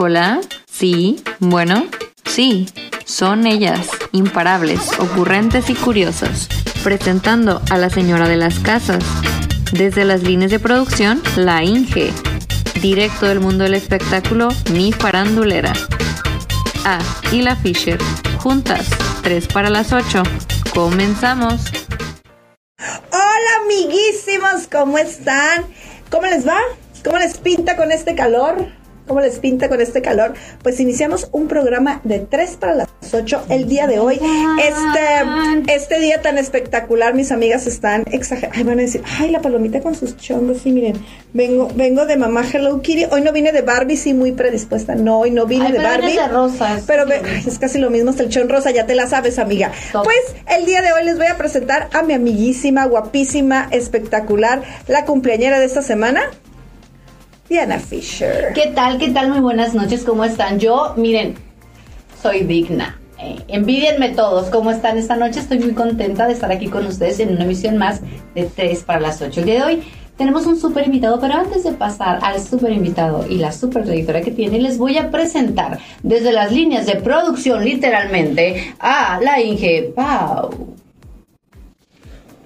Hola, sí, bueno, sí, son ellas, imparables, ocurrentes y curiosas, presentando a la señora de las casas. Desde las líneas de producción, la Inge. Directo del mundo del espectáculo, mi farandulera. Ah, y la Fisher. Juntas, 3 para las 8. Comenzamos. Hola amiguísimos, ¿cómo están? ¿Cómo les va? ¿Cómo les pinta con este calor? ¿Cómo les pinta con este calor? Pues iniciamos un programa de 3 para las 8 el día de hoy. Este, este día tan espectacular, mis amigas están exageradas. Ay, van a decir, ay, la palomita con sus chongos. Sí, miren, vengo, vengo de mamá Hello Kitty. Hoy no vine de Barbie, sí, muy predispuesta. No, hoy no vine Ay, de pero Barbie. de rosas. Pero ve- ay, es casi lo mismo, hasta el chon rosa, ya te la sabes, amiga. Top. Pues el día de hoy les voy a presentar a mi amiguísima, guapísima, espectacular, la cumpleañera de esta semana, Diana Fisher. ¿Qué tal? ¿Qué tal? Muy buenas noches, ¿cómo están? Yo, miren, soy digna. Eh, envidienme todos, ¿cómo están esta noche? Estoy muy contenta de estar aquí con ustedes en una emisión más de 3 para las 8. El día de hoy tenemos un súper invitado, pero antes de pasar al súper invitado y la súper trayectoria que tiene, les voy a presentar desde las líneas de producción, literalmente, a la Inge Pau.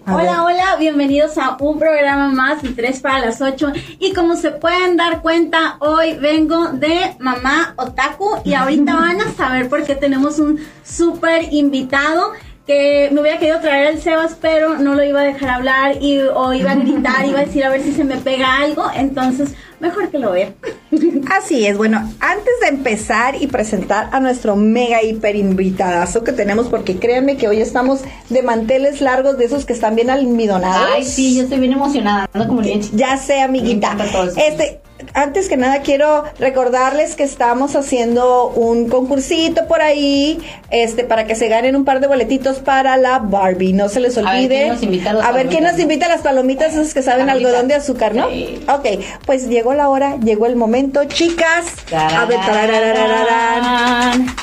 A ver. Hola, hola, bienvenidos a un programa más de 3 para las 8 y como se pueden dar cuenta, hoy vengo de Mamá Otaku y ahorita van a saber por qué tenemos un súper invitado que me hubiera querido traer el Sebas, pero no lo iba a dejar hablar y, o iba a gritar, iba a decir a ver si se me pega algo, entonces mejor que lo vea. Así es, bueno, antes de empezar y presentar a nuestro mega hiper invitadazo que tenemos, porque créanme que hoy estamos de manteles largos de esos que están bien almidonados. Ay, sí, yo estoy bien emocionada, ando como. Ya sé, amiguita. Me encanta todo eso. Este, antes que nada quiero recordarles que estamos haciendo un concursito por ahí, este, para que se ganen un par de boletitos para la Barbie. No se les A ver, olvide. ¿quién nos invita a ver, ¿quién nos invita a las palomitas esas que saben algodón de azúcar, no? Sí. Ok, pues llegó la hora, llegó el momento, chicas. A ver,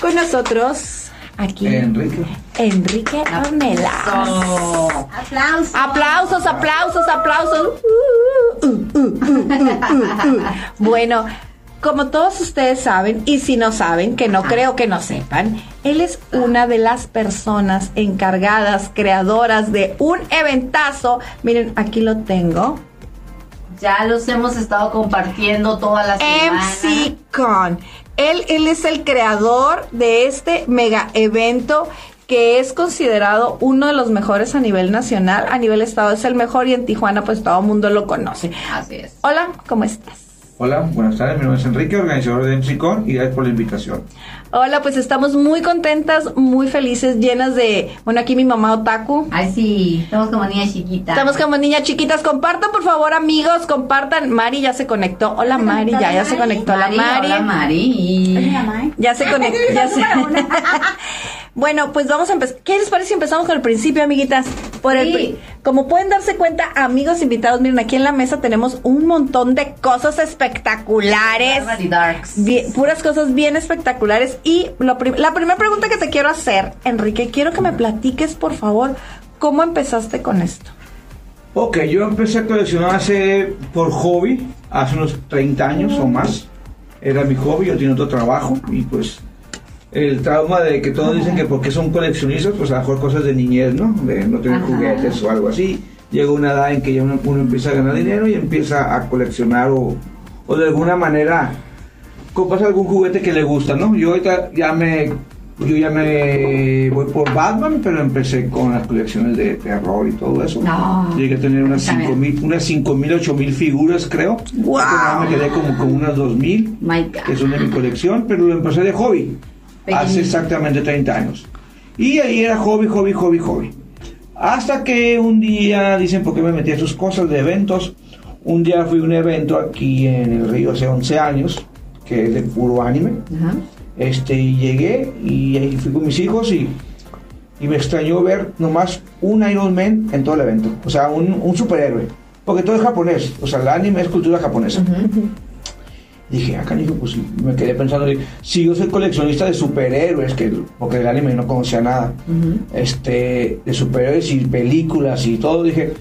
con nosotros aquí Enrique. Enrique Ornelas. Oh. Aplausos. Aplausos, aplausos, aplausos. Uh, uh, uh. Bueno, como todos ustedes saben, y si no saben, que no creo que no sepan, él es una de las personas encargadas, creadoras de un eventazo. Miren, aquí lo tengo. Ya los hemos estado compartiendo todas las MC Con. Él, él es el creador de este mega evento que es considerado uno de los mejores a nivel nacional, a nivel estado es el mejor y en Tijuana pues todo el mundo lo conoce. Así es. Hola, ¿cómo estás? Hola, buenas tardes, mi nombre es Enrique, organizador de MCCon y gracias por la invitación. Hola, pues estamos muy contentas, muy felices, llenas de, bueno, aquí mi mamá Otaku. Ay, sí, estamos como niñas chiquitas. Estamos como niñas chiquitas, compartan por favor amigos, compartan. Mari ya se conectó. Hola Mari, ya, ya se conectó la Mari. Hola, Mari. Ya se conectó. ya se- bueno, pues vamos a empezar. ¿Qué les parece si empezamos con el principio, amiguitas? Por el Sí. pri- Como pueden darse cuenta, amigos invitados, miren, aquí en la mesa tenemos un montón de cosas espectaculares. Bien- puras cosas bien espectaculares. Y lo prim- la primera pregunta que te quiero hacer, Enrique, quiero que me platiques, por favor, cómo empezaste con esto. Ok, yo empecé a coleccionar hace, por hobby, hace unos 30 años o más. Era mi hobby, yo tenía otro trabajo y pues el trauma de que todos dicen que porque son coleccionistas, pues a lo mejor cosas de niñez, ¿no? De no tener Ajá. juguetes o algo así. Llega una edad en que ya uno, uno empieza a ganar dinero y empieza a coleccionar o, o de alguna manera compras algún juguete que le gusta, ¿no? Yo ahorita ya me yo ya me voy por Batman, pero empecé con las colecciones de terror y todo eso. No. Llegué a tener unas También. 5000, unas 5000, 8000 figuras, creo. Final Me quedé como con unas 2000 My God. que son de mi colección, pero lo empecé de hobby hace exactamente 30 años. Y ahí era hobby, hobby, hobby, hobby. Hasta que un día, dicen, ¿por qué me metí a sus cosas de eventos? Un día fui a un evento aquí en el río hace 11 años, que es de puro anime. Ajá. Este, y llegué y ahí fui con mis hijos y, y me extrañó ver nomás un Iron Man en todo el evento. O sea, un, un superhéroe. Porque todo es japonés. O sea, el anime es cultura japonesa. Dije, acá canijo, pues me quedé pensando, si yo soy coleccionista de superhéroes, que, porque el anime no conocía nada, este, de superhéroes y películas y todo, dije,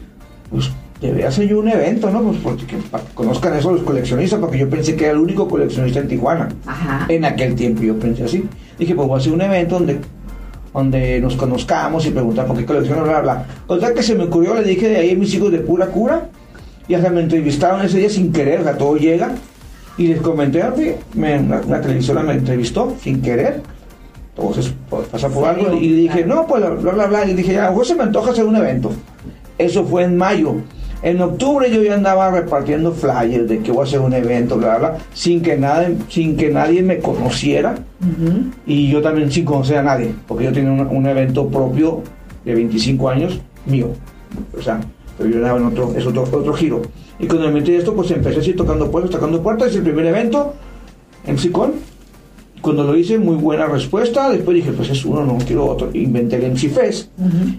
pues, debería hacer yo un evento, ¿no? Pues porque para que conozcan eso los coleccionistas, porque yo pensé que era el único coleccionista en Tijuana. Ajá. En aquel tiempo yo pensé así. Dije, pues voy a hacer un evento donde donde nos conozcamos y preguntar por qué colecciono, bla, bla. O sea que se me ocurrió, le dije de ahí a mis hijos de pura cura, y hasta me entrevistaron ese día sin querer, o sea, todo llega, y les comenté, ah, sí, me, una, una televisora me entrevistó sin querer, entonces pasa por algo, y dije, no, pues bla, bla, bla, y dije, ya, pues se me antoja hacer un evento. Eso fue en mayo. En octubre yo ya andaba repartiendo flyers de que voy a hacer un evento, bla, bla, bla, sin que, nada, sin que nadie me conociera y yo también sin conocer a nadie, porque yo tenía un, un evento propio de 25 años mío. O sea, pero yo andaba en otro, es otro, otro giro. Y cuando me metí en esto, pues empecé así tocando puertas, tocando puertas, el primer evento en Sicón. Cuando lo hice, muy buena respuesta. Después dije, pues es uno, no quiero otro. Inventé el MC Fest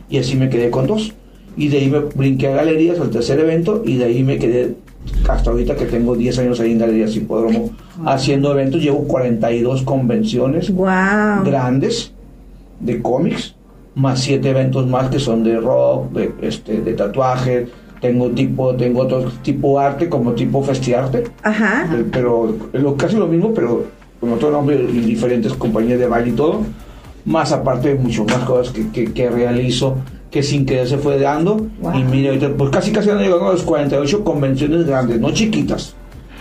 y así me quedé con dos. Y de ahí me brinqué a galerías al tercer evento y de ahí me quedé hasta ahorita que tengo 10 años ahí en Galerías Hipódromo haciendo eventos. Llevo 42 convenciones Wow. grandes de cómics, más siete eventos más que son de rock, de, este, de tatuajes. Tengo tipo, tengo otro tipo arte como tipo festiarte, Ajá. eh, pero lo, casi lo mismo, pero con otro nombre y diferentes compañías de baile y todo. Más aparte de mucho más cosas que, que, que realizo que sin querer se fue dando. Wow. Y mire, ahorita, pues casi casi han llegado a los 48 convenciones grandes, no chiquitas.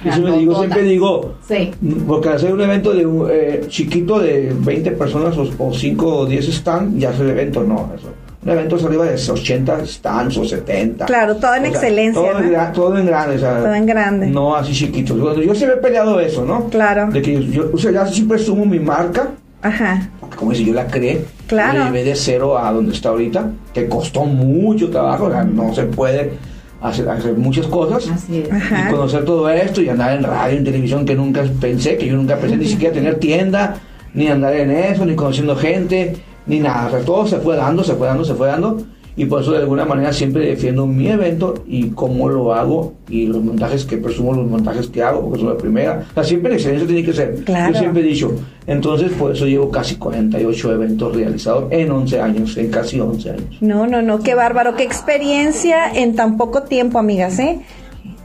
Eso me digo, siempre digo, Sí. porque hacer un evento de un, eh, chiquito de 20 personas o, o 5 o 10 stands, ya es el evento, no. Eso. Un evento es arriba de 80 stands o 70. Claro, todo en O sea, excelencia, Todo, en, ¿no? gra- todo en grande. o sea, Todo en grande. No así chiquito. Bueno, yo siempre he peleado eso, ¿no? Claro. De que yo, yo- o sea, ya siempre sumo mi marca, Ajá. porque como dice, yo la creé. Claro. La llevé de cero a donde está ahorita, que costó mucho trabajo, o sea, no se puede hacer, hacer muchas cosas Así es. Y conocer todo esto y andar en radio, en televisión que nunca pensé, que yo nunca pensé ni siquiera tener tienda, ni andar en eso, ni conociendo gente, ni nada. O sea, todo se fue dando, se fue dando, se fue dando. Y por eso de alguna manera siempre defiendo mi evento y cómo lo hago y los montajes que presumo, los montajes que hago, porque son la primera. O sea, siempre la excelencia tiene que ser. Claro. Yo siempre he dicho. Entonces, por eso llevo casi 48 eventos realizados en 11 años, en casi 11 años. No, no, no, qué bárbaro, qué experiencia en tan poco tiempo, amigas, ¿eh?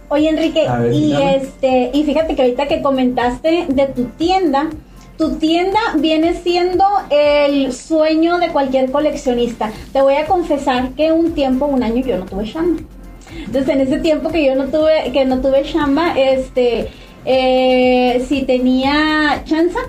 Oye Enrique, ver, y dígame. este, y fíjate que ahorita que comentaste de tu tienda, tu tienda viene siendo el sueño de cualquier coleccionista. Te voy a confesar que un tiempo, un año, yo no tuve chamba. Entonces, en ese tiempo que yo no tuve, que no tuve chamba, este, eh, si tenía chanza,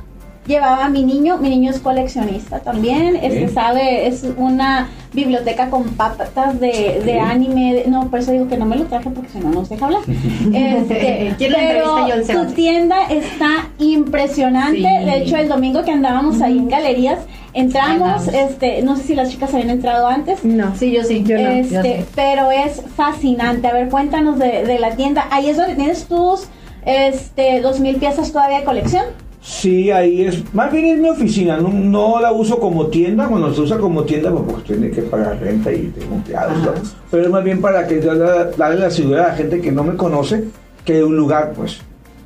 llevaba a mi niño, mi niño es coleccionista también, este Ok. sabe, es una biblioteca con patas de, de anime, de- no, por eso digo que no me lo traje porque si no, no nos deja hablar. Este, ¿Quién la entrevista yo, el pero tu Sebas? tienda está impresionante, Sí. de hecho el domingo que andábamos ahí en galerías, entramos, este, no sé si las chicas habían entrado antes, No. Sí, yo sí. Yo no, yo este, sí. pero es fascinante. A ver, cuéntanos de, de la tienda. Ahí es donde tienes tus este, dos mil piezas todavía de colección. Sí, ahí es. Más bien es mi oficina. No, no la uso como tienda. Cuando se usa como tienda, pues, pues tiene que pagar renta y tengo empleados. Ajá. ¿no? Pero es más bien para que darle, la seguridad a la gente que no me conoce que de un lugar, pues.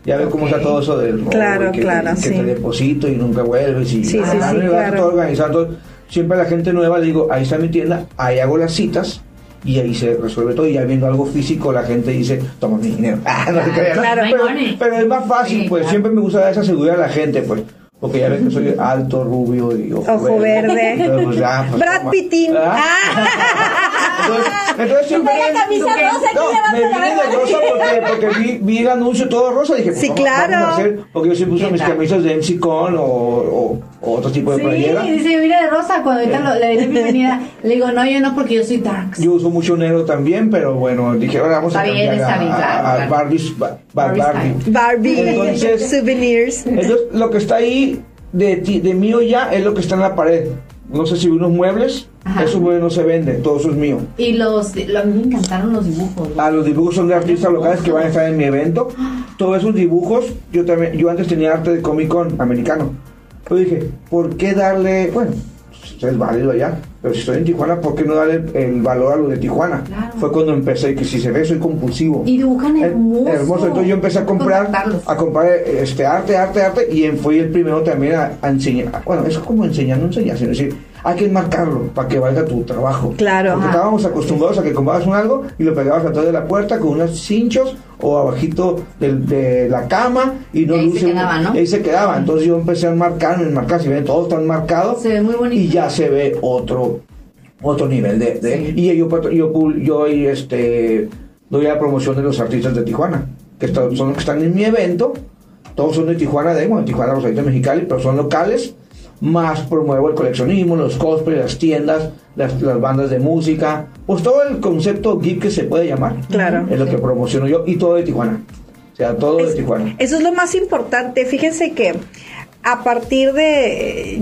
Ya ves cómo Ok. está todo eso del robo Claro, que, claro, que sí. te deposito y nunca vuelves. Y Sí, sí, sí, claro. todo organizado. Siempre a la gente nueva le digo, ahí está mi tienda, ahí hago las citas. Y ahí se resuelve todo. Y ya viendo algo físico, la gente dice, toma mi dinero. Ah, no te creas. Claro. pero, pero es más fácil, Sí, pues claro. siempre me gusta dar esa seguridad a la gente, pues. Porque ya ven que soy alto, rubio y ojo, Ojo verde. Entonces, pues, ya, pues, Brad. Pittin. Entonces, entonces. Trae la camisa rosa, no, me vine de rosa porque, porque vi, vi el anuncio todo rosa. Dije, pues, Sí, vamos- claro. vamos a hacer, porque yo siempre uso ¿Qué mis tal? camisas de MC Con o, o, o otro tipo de playera. Sí, dice, mira de rosa, cuando ahorita lo- le di la bienvenida, le digo, no, yo no, porque yo soy darks. Yo uso mucho negro también, pero bueno, dije, ahora vamos a Está bien, cambiar está bien, a, claro, a, a Ba- Ba- Barbie Barbie. Barbie, Entonces- souvenirs. Entonces, lo que está ahí de, ti- de mío ya es lo que está en la pared. No sé si unos muebles, Ajá. muebles no se venden, todo eso es mío. Y los, lo- a mí me encantaron los dibujos. Ah, los dibujos son de artistas locales que van a estar en mi evento. Todos esos dibujos, yo también, yo antes tenía arte de Comic Con americano. Pero dije, ¿por qué darle, bueno, pues, es válido allá, pero si estoy en Tijuana, ¿por qué no darle el valor a lo de Tijuana? Claro. Fue cuando empecé, que si se ve, soy compulsivo. Y dibujan hermoso. hermoso. Entonces yo empecé a comprar, a comprar este arte, arte, arte, y fui el primero también a, a enseñar. Bueno, es como enseñar, no enseñar, sino decir, hay que enmarcarlo para que valga tu trabajo. Claro. Porque Ajá. estábamos acostumbrados a que comprabas un algo y lo pegabas atrás de la puerta con unos cinchos o abajito de, la cama y no Y ahí se luce quedaba, ¿no? y ahí se quedaba. Entonces yo empecé a enmarcar, enmarcar, si ven, todo está enmarcado Se ve muy bonito. y ya se ve otro otro nivel de, de- Sí. y yo patro- yo pul- yo este doy la promoción de los artistas de Tijuana que están- son los que están en mi evento todos son de Tijuana de bueno, de Tijuana los artistas Mexicali pero son locales más promuevo el coleccionismo los cosplays las tiendas las, las bandas de música pues todo el concepto geek que se puede llamar Claro. es lo que promociono yo y todo de Tijuana o sea todo de Tijuana Eso es lo más importante. Fíjense que a partir de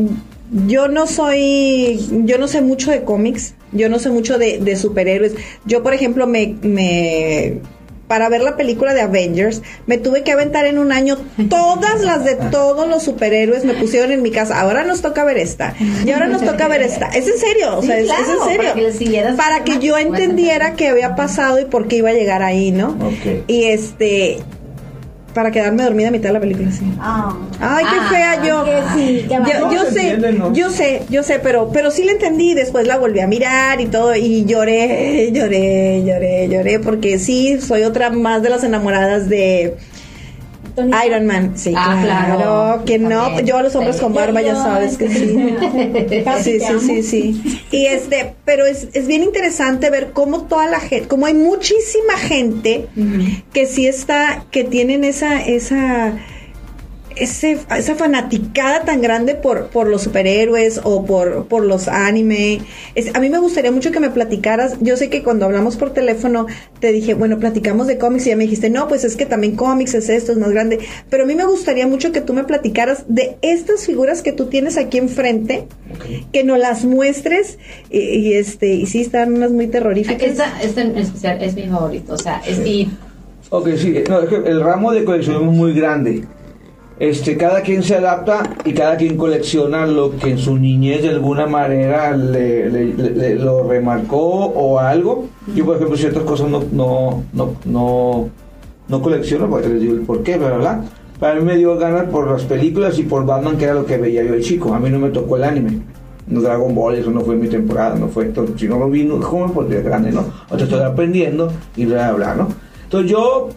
yo no soy, yo no sé mucho de cómics, yo no sé mucho de, de superhéroes. Yo, por ejemplo, me, me para ver la película de Avengers, me tuve que aventar en un año todas las de todos los superhéroes me pusieron en mi casa. Ahora nos toca ver esta. Y ahora nos toca ver esta. Es en serio, o Sí, sea, es, es claro, en serio. para que le siguieras- Para que yo entendiera qué había pasado y por qué iba a llegar ahí, ¿no? Ok. Y este para quedarme dormida a mitad de la película, sí. Ah. Ay, qué Ah, fea yo. que sí, que yo, sé, entiende, ¿no? yo sé, yo sé, pero, pero sí la entendí. Después la volví a mirar y todo y lloré, lloré, lloré, lloré porque sí soy otra más de las enamoradas de Tony Iron Man. Sí, Ah, claro. claro. Que no, yo a los hombres con barba ya Yo- sabes que sí. Casi Sí, sí, sí, sí. Y este, pero es, es bien interesante ver cómo toda la gente, como hay muchísima gente que sí está, que tienen esa, esa, ese, esa fanaticada tan grande por, por los superhéroes o por, por los anime. Es- a mí me gustaría mucho que me platicaras. Yo sé que cuando hablamos por teléfono te dije, bueno, platicamos de cómics y ya me dijiste, no, pues es que también cómics es esto, es más grande. Pero a mí me gustaría mucho que tú me platicaras de estas figuras que tú tienes aquí enfrente, que nos las muestres y, y, este, y sí, están unas muy terroríficas. Esta, esta en especial es mi favorito, o sea, es mi... Ok, sí, no, es que el ramo de coleccionismo es muy grande. Este, cada quien se adapta y cada quien colecciona lo que en su niñez de alguna manera le, le- le- le- lo remarcó o algo. Yo, por ejemplo, ciertas cosas no, no, no, no, no colecciono, porque les digo el por qué, bla. Para mí me dio ganas por las películas y por Batman, que era lo que veía yo de chico. A mí no me tocó el anime. No Dragon Ball, eso no fue mi temporada, no fue. Entonces, si no lo vi, no, joven, pues de grande, ¿no? O te estoy aprendiendo y bla, bla, bla, ¿no? Entonces yo,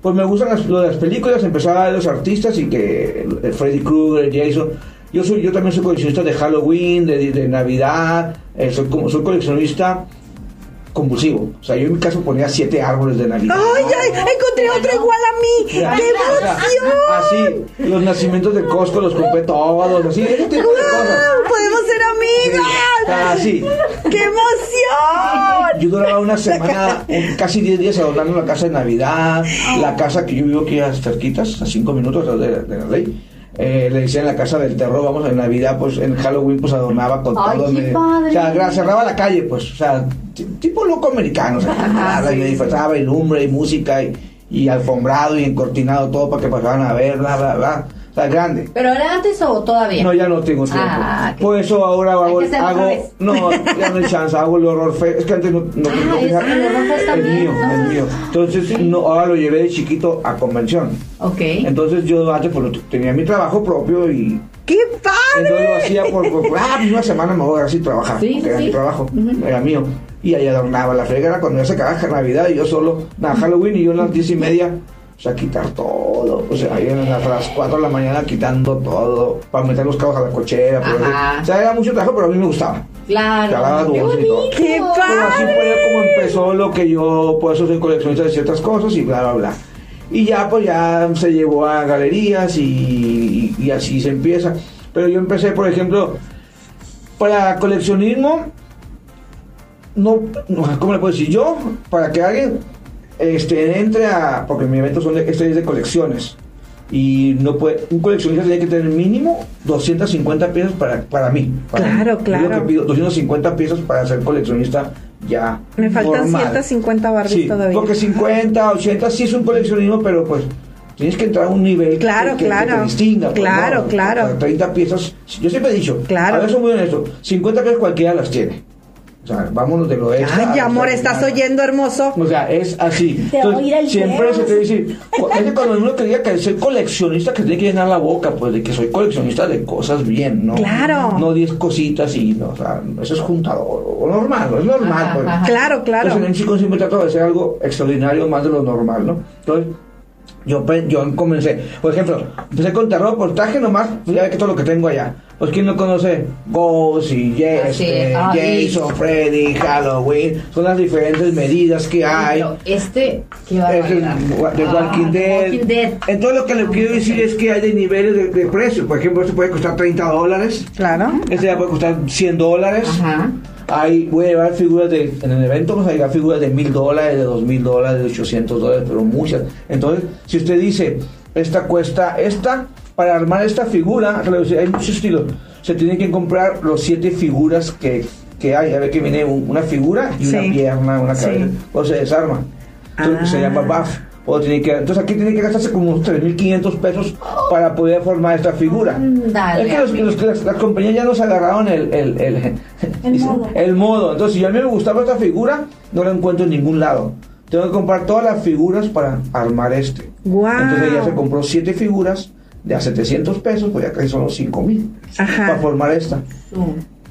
pues me gustan las, de películas, empezaba ver los artistas y que el Freddy Krueger, Jason. Yo soy, yo también soy coleccionista de Halloween, de, de Navidad, eh, soy como soy coleccionista compulsivo. O sea, yo en mi caso ponía siete árboles de Navidad. ¡Ay, ay! Encontré otro igual a mí. Ya, ¡Qué o sea, emoción! Así, los nacimientos de Costco los compré todos, así, ese tipo de cosas. ¡Podemos ser amigas! Así. ¡Qué emoción! Yo duraba una semana, un- casi 10 días adornando la casa de Navidad, la casa que yo vivo aquí a cerquitas, a 5 minutos de, de la ley. Eh, le decían la casa del terror, vamos, en Navidad, pues en Halloween, pues adornaba con Ay, todo. qué me- padre. o sea, cerraba la calle, pues, o sea, ti- tipo loco americano, o sea, nada, y me disfrazaba y lumbre y música y, y alfombrado y encortinado todo para que pasaran a ver, bla, bla, bla. Grande. ¿Pero era antes o todavía? No, ya no tengo tiempo. Ah, Por eso ahora hago, hago no, ya no hay chance, hago el horror fest. Es que antes no, no, Ah, es- el Horror Fest es mío, es mío. Entonces, no, ahora lo llevé de chiquito a convención. Ok. Entonces yo antes pues, tenía mi trabajo propio y ¡Qué entonces lo padre! hacía por, por- por- ah, pues una semana me voy a así trabajar, Sí, era sí. mi trabajo, Ujú. era mío. Y ahí adornaba la fregada cuando ya se acababa Navidad y yo solo, nada, Halloween y yo a las diez y media, o sea, quitar todo, o sea, ahí a las 4 de la mañana quitando todo, para meter los cabos a la cochera, pero o sea, era mucho trabajo, pero a mí me gustaba. Claro. Qué dulce y todo. bonito. ¡Qué Pero así padre! fue como empezó lo que yo, por eso soy coleccionista de ciertas cosas y bla, bla, bla. Y ya, pues ya se llevó a galerías y, y así se empieza. Pero yo empecé, por ejemplo, para coleccionismo, no, no, ¿cómo le puedo decir? Yo, para que alguien este, entre a, porque mi evento son de, este es de colecciones. Y no puede, un coleccionista tiene que tener mínimo 250 piezas para, para mí. para Claro, mí. claro. Yo que pido, 250 piezas para ser coleccionista ya. Me faltan normal. 150 Barbies Sí, todavía. porque 50, 80 sí es un coleccionismo, pero pues tienes que entrar a un nivel Claro, que, que- que claro. te distinga. pues, Claro, ¿no? claro. Para 30 piezas, yo siempre he dicho, Claro. a ver, soy muy honesto, 50 piezas cualquiera las tiene. O sea, vámonos de lo extra. Ay, amor, ¿estás oyendo, hermoso? O sea, es así. Te voy a ir al siempre se te dice, es que cuando uno te diga que soy coleccionista, que tiene que llenar la boca, pues de que soy coleccionista de cosas bien, ¿no? Claro. No 10 cositas y, no, o sea, eso es juntador, o normal, es normal, Ajá, pues. ajá. Claro, claro. Entonces, en chico siempre trato de hacer algo extraordinario más de lo normal, ¿no? Entonces, yo, yo comencé, por ejemplo, empecé con terror reportaje nomás, pues ya ve que todo lo que tengo allá. Pues quién no conoce Ghost y Yes, este, es. Ah, Jason, Freddy, Halloween, son las diferentes medidas que hay. Pero este, qué Es el de Ah, Walking Dead. Walking Dead. Entonces lo que le quiero decir es que hay de niveles de, de precio. Por ejemplo, este puede costar 30 dólares. Claro. Este ya puede costar 100 dólares. Ajá. Hay, voy a llevar figuras de, en el evento vamos a llevar figuras de 1000 dólares, de 2000 dólares, de 800 dólares, pero muchas. Entonces, si usted dice, esta cuesta, esta, para armar esta figura, hay muchos estilos. Se tienen que comprar los siete figuras que, que hay. A ver que viene un- una figura y una pierna, una Sí. cabeza. O se desarma. Entonces, Se Ah. llama buff. O tiene que, entonces aquí tiene que gastarse como unos 3.500 pesos para poder formar esta figura. Dale, es que los- los- las, las compañías ya nos agarraron el, el, el, El modo. el modo. Entonces, si a mí me gustaba esta figura, no la encuentro en ningún lado. Tengo que comprar todas las figuras para armar este. Entonces ya se compró siete figuras de a 700 pesos, pues ya casi son los 5 mil Ajá. para formar esta.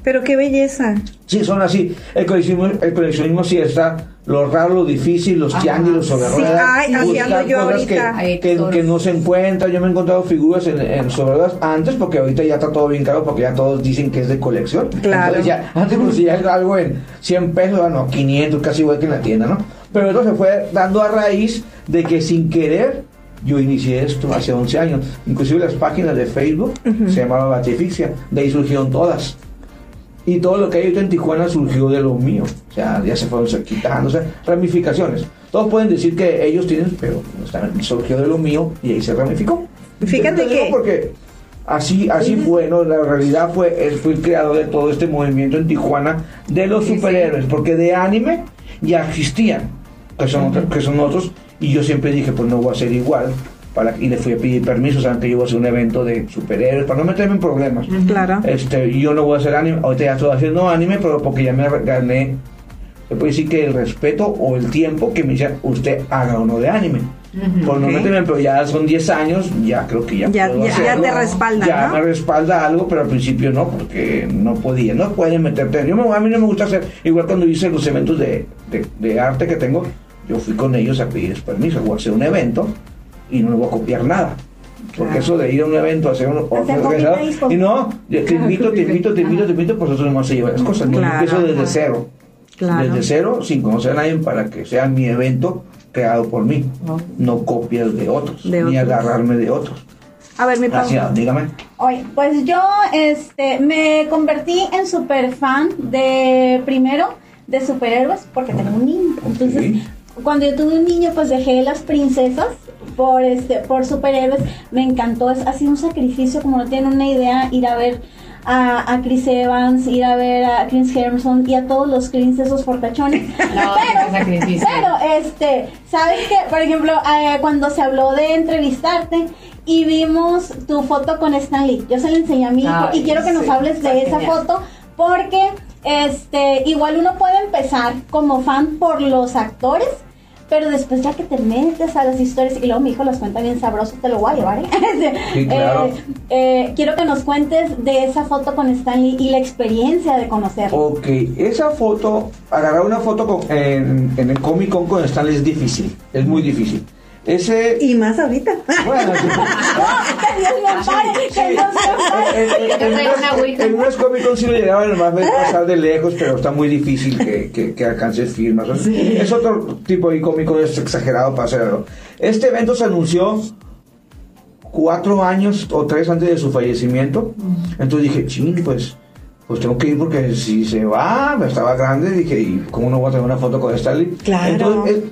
Pero qué belleza. Sí, son así. El coleccionismo, el coleccionismo sí está lo raro, lo difícil, los tianguis, los sobre Sí, ruedas, ay, buscar yo cosas que- ahorita. Hay Que, tesoros. que no se encuentran. Yo me he encontrado figuras en, en sobre ruedas antes, porque ahorita ya está todo bien caro, porque ya todos dicen que es de colección. Claro. Entonces ya, antes conseguía algo en 100 pesos, ah, no, 500, casi igual que en la tienda, ¿no? Pero eso se fue dando a raíz de que sin querer yo inicié esto hace 11 años. Inclusive las páginas de Facebook se llamaba Batifixia, de ahí surgieron todas. Y todo lo que hay ahorita en Tijuana surgió de lo mío. O sea, ya se fueron quitando, o sea, ramificaciones. Todos pueden decir que ellos tienen, pero surgió de lo mío y ahí se ramificó. Fíjate que- Porque así, así fue, ¿no? La realidad fue, el creador de todo este movimiento en Tijuana de los superhéroes. Porque de anime ya existían, que son, otros- que son otros. Y yo siempre dije, pues no voy a ser igual. Para, y le fui a pedir permiso, saben que yo voy a hacer un evento de superhéroes, para no meterme en problemas. Claro. Este, yo no voy a hacer anime, ahorita ya estoy haciendo anime, pero porque ya me gané, se puede decir que el respeto o el tiempo que me dice usted haga uno de anime. Por no Ok. meterme, pero ya son 10 años, ya creo que ya Ya- puedo ya- ya te respalda, Ya ¿no? me respalda algo, pero al principio no, porque no podía, no pueden meterte. Yo me- a mí no me gusta hacer, igual cuando hice los eventos de, de, de arte que tengo, yo fui con ellos a pedirles permiso, voy a hacer un evento y no le voy a copiar nada. Porque Claro. eso de ir a un evento, a hacer un y no, te invito, te invito, te invito, te invito, pues eso no se lleva las cosas. No, Claro. empiezo desde cero. Claro. Desde cero, sin conocer a nadie, para que sea mi evento creado por mí. Oh. No copias de otros, De ni otros. agarrarme de otros. A ver, mi. Gracias, dígame. Oye, pues yo este, me convertí en super fan de, primero, de superhéroes, porque tengo un niño. Entonces, cuando yo tuve un niño, pues dejé las princesas por, este, por superhéroes. Me encantó, es, ha sido un sacrificio, como no tienen una idea, ir a ver a, a Chris Evans, ir a ver a Chris Hemsworth y a todos los Chris esos fortachones. No. Pero, este, ¿sabes qué? Por ejemplo, eh, cuando se habló de entrevistarte y vimos tu foto con Stanley, yo se la enseñé a mi hijo Ay, y quiero que nos hables de esa genial. foto porque, este, igual uno puede empezar como fan por los actores. Pero después ya que te metes a las historias y luego mi hijo las cuenta bien sabroso, te lo voy a llevar. ¿eh? Sí, claro. Eh, eh, quiero que nos cuentes de esa foto con Stanley y la experiencia de conocerlo. Ok, esa foto, agarrar una foto con- en, en el Comic Con con Stanley es difícil, es muy difícil. Ese, Y más ahorita. bueno, sí. que Dios me ampare, que Dios me ampare. En- en- en- en- unos Comic Con sí lo llegaba nomás ver pasar de lejos, pero está muy difícil que, que, que alcances firmas. Es otro tipo de Comic Con, es exagerado para hacerlo. Este evento se anunció cuatro años o tres antes de su fallecimiento. Entonces dije, ching, pues, pues tengo que ir porque si se va, estaba grande, dije, ¿y cómo no voy a tener una foto con Stanley? Claro. Entonces, es-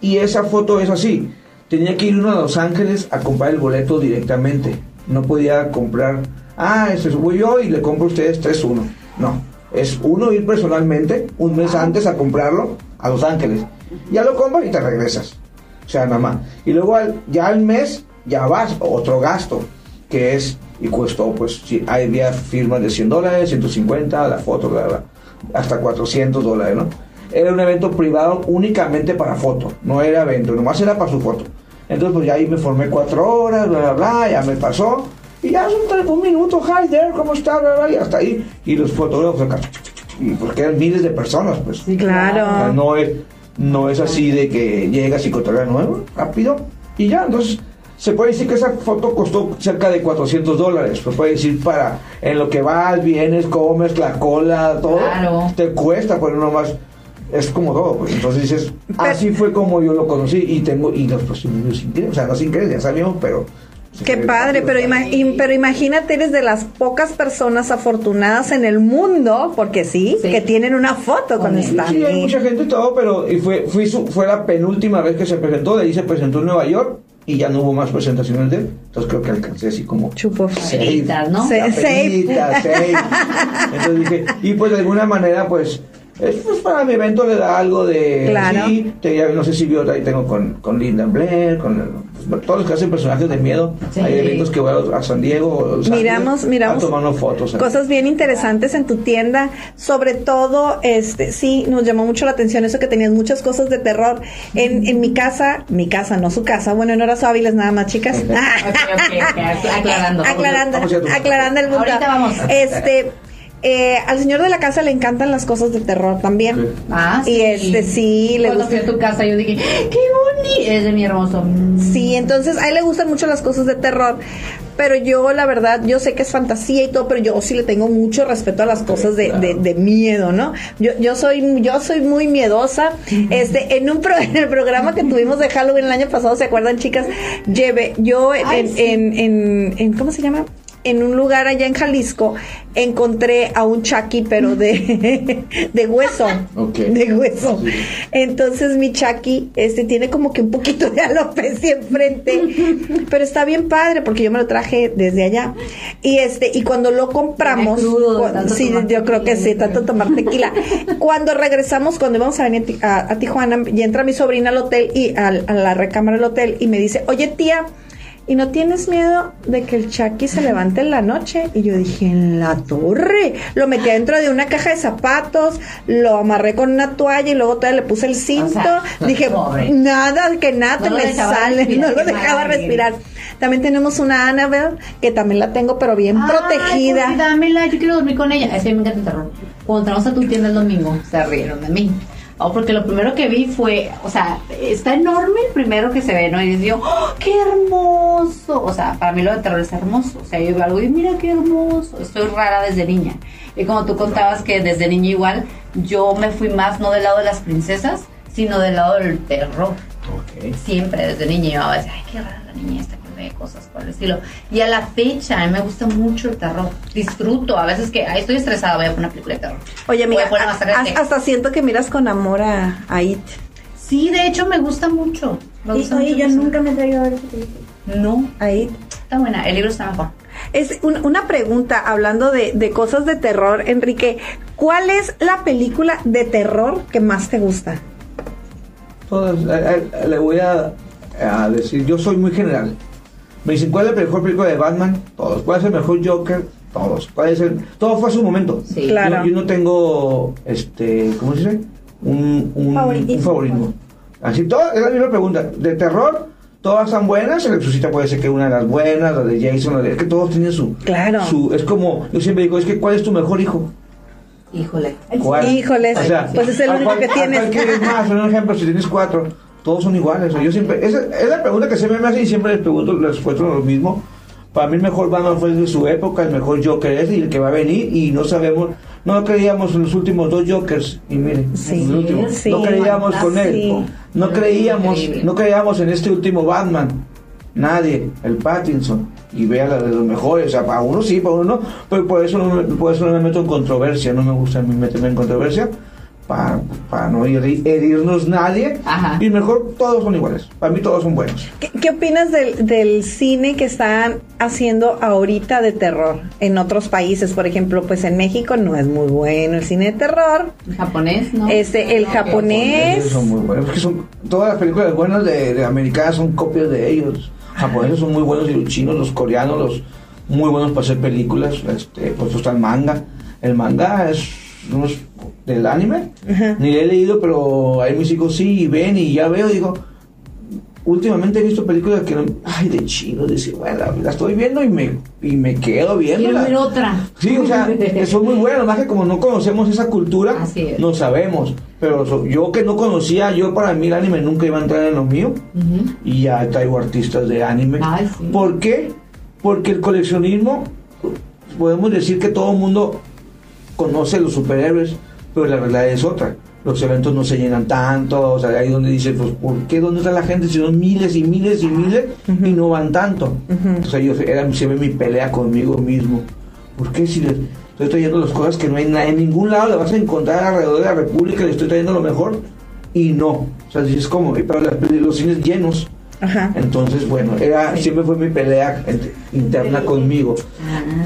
y esa foto es así. Tenía que ir uno a Los Ángeles a comprar el boleto directamente. No podía comprar, ah, ese voy yo y le compro a ustedes 3-1. No, es uno ir personalmente un mes antes a comprarlo a Los Ángeles. Ya lo compras y te regresas. O sea, nada más. Y luego al- ya al mes ya vas, otro gasto, que es, y costó, pues, si había firmas de 100 dólares, 150, la foto, bla, bla. hasta 400 dólares, ¿no? Era un evento privado únicamente para foto, no era evento, nomás era para su foto. Entonces, pues ya ahí me formé cuatro horas, bla, bla, bla, ya me pasó. Y ya son tres- un minuto, hi there, ¿cómo está? Bla, bla, y hasta ahí. Y los fotógrafos acá. Porque eran miles de personas, pues. Claro. O sea, no es, no es así de que llegas y cotorreas nuevo, rápido, y ya. Entonces, se puede decir que esa foto costó cerca de 400 dólares. Se puede decir para en lo que vas, vienes, comes, la cola, todo. Claro. Te cuesta, pero nomás. Es como todo, pues. Entonces dices, así fue como yo lo conocí y tengo, y los pues, sin querer, o sea, no sin querer, ya salió, pero. Qué padre, pero, ima- pero imagínate, eres de las pocas personas afortunadas en el mundo, porque sí, Sí. que tienen una foto con él. Sí, hay Stanley. mucha gente y todo, pero y fue, fui su- fue la penúltima vez que se presentó, de ahí se presentó en Nueva York y ya no hubo más presentaciones de él. Entonces creo que alcancé así como Chupo. Apenitas, ¿no? Seis. Entonces dije, y pues de alguna manera pues es pues para mi evento le da algo de Claro. sí, te- ya no sé si vio ahí tengo con, con Linda Blair, con pues, todos los que hacen personajes de miedo. Sí. Hay eventos que voy a, a San Diego Miramos, miramos a tomarnos fotos. ahí. cosas bien interesantes en tu tienda, sobre todo, este, sí, nos llamó mucho la atención eso que tenías muchas cosas de terror. En, en mi casa, mi casa, no su casa, bueno, no era su Áviles nada más, chicas. Ok, ok, ok, aclarando. aclarando, Vamos aclarando el mundo. Ahorita vamos. Este, eh, al señor de la casa le encantan las cosas de terror también. Ok. Ah, Y este, sí, le Cuando gusta. fui a tu casa yo dije, ¡qué bonito! Es de mi hermoso. Sí, entonces a él le gustan mucho las cosas de terror, pero yo la verdad, yo sé que es fantasía y todo, pero yo sí le tengo mucho respeto a las cosas de, de- de miedo, ¿no? Yo, yo soy, yo soy muy miedosa. Este, en un pro- en el programa que tuvimos de Halloween el año pasado, ¿se acuerdan, chicas? Lleve, yo en, Ay, en, sí. en, en- en- ¿cómo se llama? En un lugar allá en Jalisco encontré a un Chucky, pero de, de hueso. Ok. De hueso. Entonces mi Chucky este, tiene como que un poquito de alopecia enfrente. pero está bien padre porque yo me lo traje desde allá. Y este, y cuando lo compramos, crudo, sí, yo creo que sí, tanto tomar tequila. cuando regresamos, cuando íbamos a venir a Ti- a, a Tijuana, y entra mi sobrina al hotel y al- a, la recámara del hotel y me dice, oye tía, ¿y no tienes miedo de que el Chucky se levante en la noche? Y yo dije, en la torre. Lo metí dentro de una caja de zapatos, lo amarré con una toalla y luego todavía le puse el cinto. sea, dije, pobre. nada, que nada No me sale, respirar, no lo dejaba respirar. También tenemos una Annabelle, que también la tengo, pero bien Ay, protegida. Jorge, dámela, yo quiero dormir con ella. Es que me encanta el terror. Cuando entramos a tu tienda el domingo, se rieron de mí. Oh, porque lo primero que vi fue, o sea, está enorme el primero que se ve, ¿no? Y yo, ¡oh, qué hermoso! O sea, para mí lo de terror es hermoso. O sea, yo veo algo y mira qué hermoso. Estoy rara desde niña. Y como tú contabas que desde niña igual, yo me fui más no del lado de las princesas, sino del lado del terror siempre desde niña yo a ay, qué rara la niña esta ve cosas por el estilo. Y a la fecha, a mí me gusta mucho el terror. Disfruto, a veces que ay, estoy estresada, voy a poner una película de terror. Oye, amiga, a hasta siento que miras con amor a, a It. Sí, de hecho me gusta mucho. Me Y, gusta oye, mucho yo nunca me he traído a ver esa película. No, A It. está buena, el libro está mejor. Es un- una pregunta, hablando de, de cosas de terror, Enrique. ¿Cuál es la película de terror que más te gusta? Todas, eh, eh, le voy a, a decir, yo soy muy general. Me dicen, ¿cuál es la mejor película de Batman? Todos. ¿Cuál es el mejor Joker? Todos. ¿Cuál es el...? Todo fue a su momento. Sí. Claro. Yo, yo no tengo, este, ¿cómo se dice? Un, un, Favoritismo. un favorismo. Así, todo, es la misma pregunta. De terror, todas son buenas. El exorcista puede ser que una de las buenas, la de Jason, la de... Es que todos tienen su... Claro. su es como, yo siempre digo, es que ¿cuál es tu mejor hijo? Híjole. ¿Cuál? Híjoles, pues es el ¿a único cuál- que tienes. cuál quieres más? Un ejemplo, si tienes cuatro, todos son iguales. O sea, yo siempre, esa es la pregunta que siempre me hacen y siempre les pregunto, les respuesto lo mismo. Para mí el mejor Batman fue de su época, el mejor Joker es y el que va a venir y no sabemos, no creíamos en los últimos dos Jokers y miren, Sí, el último, sí. no creíamos con él, Sí. no creíamos, no creíamos en este último Batman. Nadie, el Pattinson, y vea la de los mejores, o sea, para uno sí, para uno no, pero por eso no por eso no me meto en controversia, no me gusta meterme en controversia, para, para no herir- herirnos nadie, Ajá. y mejor todos son iguales, para mí todos son buenos. ¿Qué, qué opinas del, del cine que están haciendo ahorita de terror en otros países? Por ejemplo, pues en México no es muy bueno el cine de terror. ¿El japonés, no? Este, el No, japonés. Esos son muy buenos, es que son, todas las películas buenas de, de americanas son copias de ellos, japoneses son muy buenos y los chinos, los coreanos, los muy buenos para hacer películas, este, pues está el manga, el manga es unos del anime, ni le he leído, pero ahí mis hijos sí y ven y ya veo, digo, últimamente he visto películas que no, ay, de chino, decir, bueno, la, la estoy viendo y me, y me quedo viendo. Quiero ver otra. Sí, o sea, que son muy buenas, más que como no conocemos esa cultura, no sabemos. Pero so- yo que no conocía, yo para mí el anime nunca iba a entrar en lo mío. Y ya traigo artistas de anime. Ay, sí. ¿Por qué? Porque el coleccionismo, podemos decir que todo el mundo conoce los superhéroes, pero la verdad es otra. Los eventos no se llenan tanto, o sea, ahí donde dice, pues, ¿por qué? ¿Dónde está la gente? Si son miles y miles y miles y no van tanto. Entonces, yo, era siempre mi pelea conmigo mismo. ¿Por qué si le estoy trayendo las cosas que no hay na- en ningún lado le vas a encontrar alrededor de la República, le estoy trayendo lo mejor? Y no. O sea, es como, pero los cines llenos. Ajá. Entonces, bueno, era siempre fue mi pelea interna conmigo.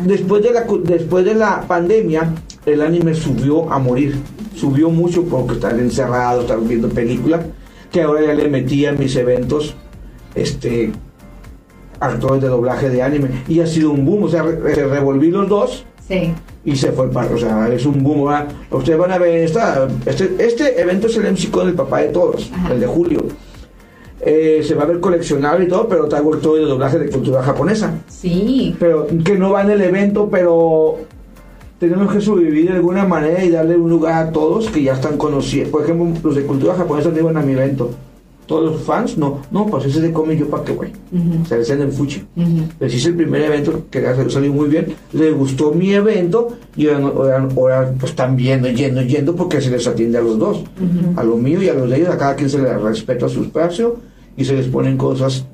Después de la después de la pandemia, el anime subió a morir. Subió mucho porque estar encerrado, estar viendo películas, que ahora ya le metía en mis eventos este actores de doblaje de anime y ha sido un boom, o sea, re- re- revolví los dos Sí. y se fue para, o sea, es un boom. ¿verdad? Ustedes van a ver esta, este, este evento es el MC con el papá de todos, Ajá. el de julio. Eh, se va a ver coleccionable y todo, pero traigo todo el doblaje de cultura japonesa. Sí. Pero que no va en el evento, pero tenemos que sobrevivir de alguna manera y darle un lugar a todos que ya están conociendo. Por ejemplo, los de cultura japonesa no iban a mi evento. Todos los fans, no, no, pues ese de cómic yo para qué, güey. Ujú. O sea, ese en el fuchi. Ujú. Les hice el primer evento que salió muy bien, les gustó mi evento y ahora, ahora- pues están viendo, yendo, yendo porque se les atiende a los dos, a lo mío y a los de ellos, a cada quien se les respeta su espacio y se les ponen cosas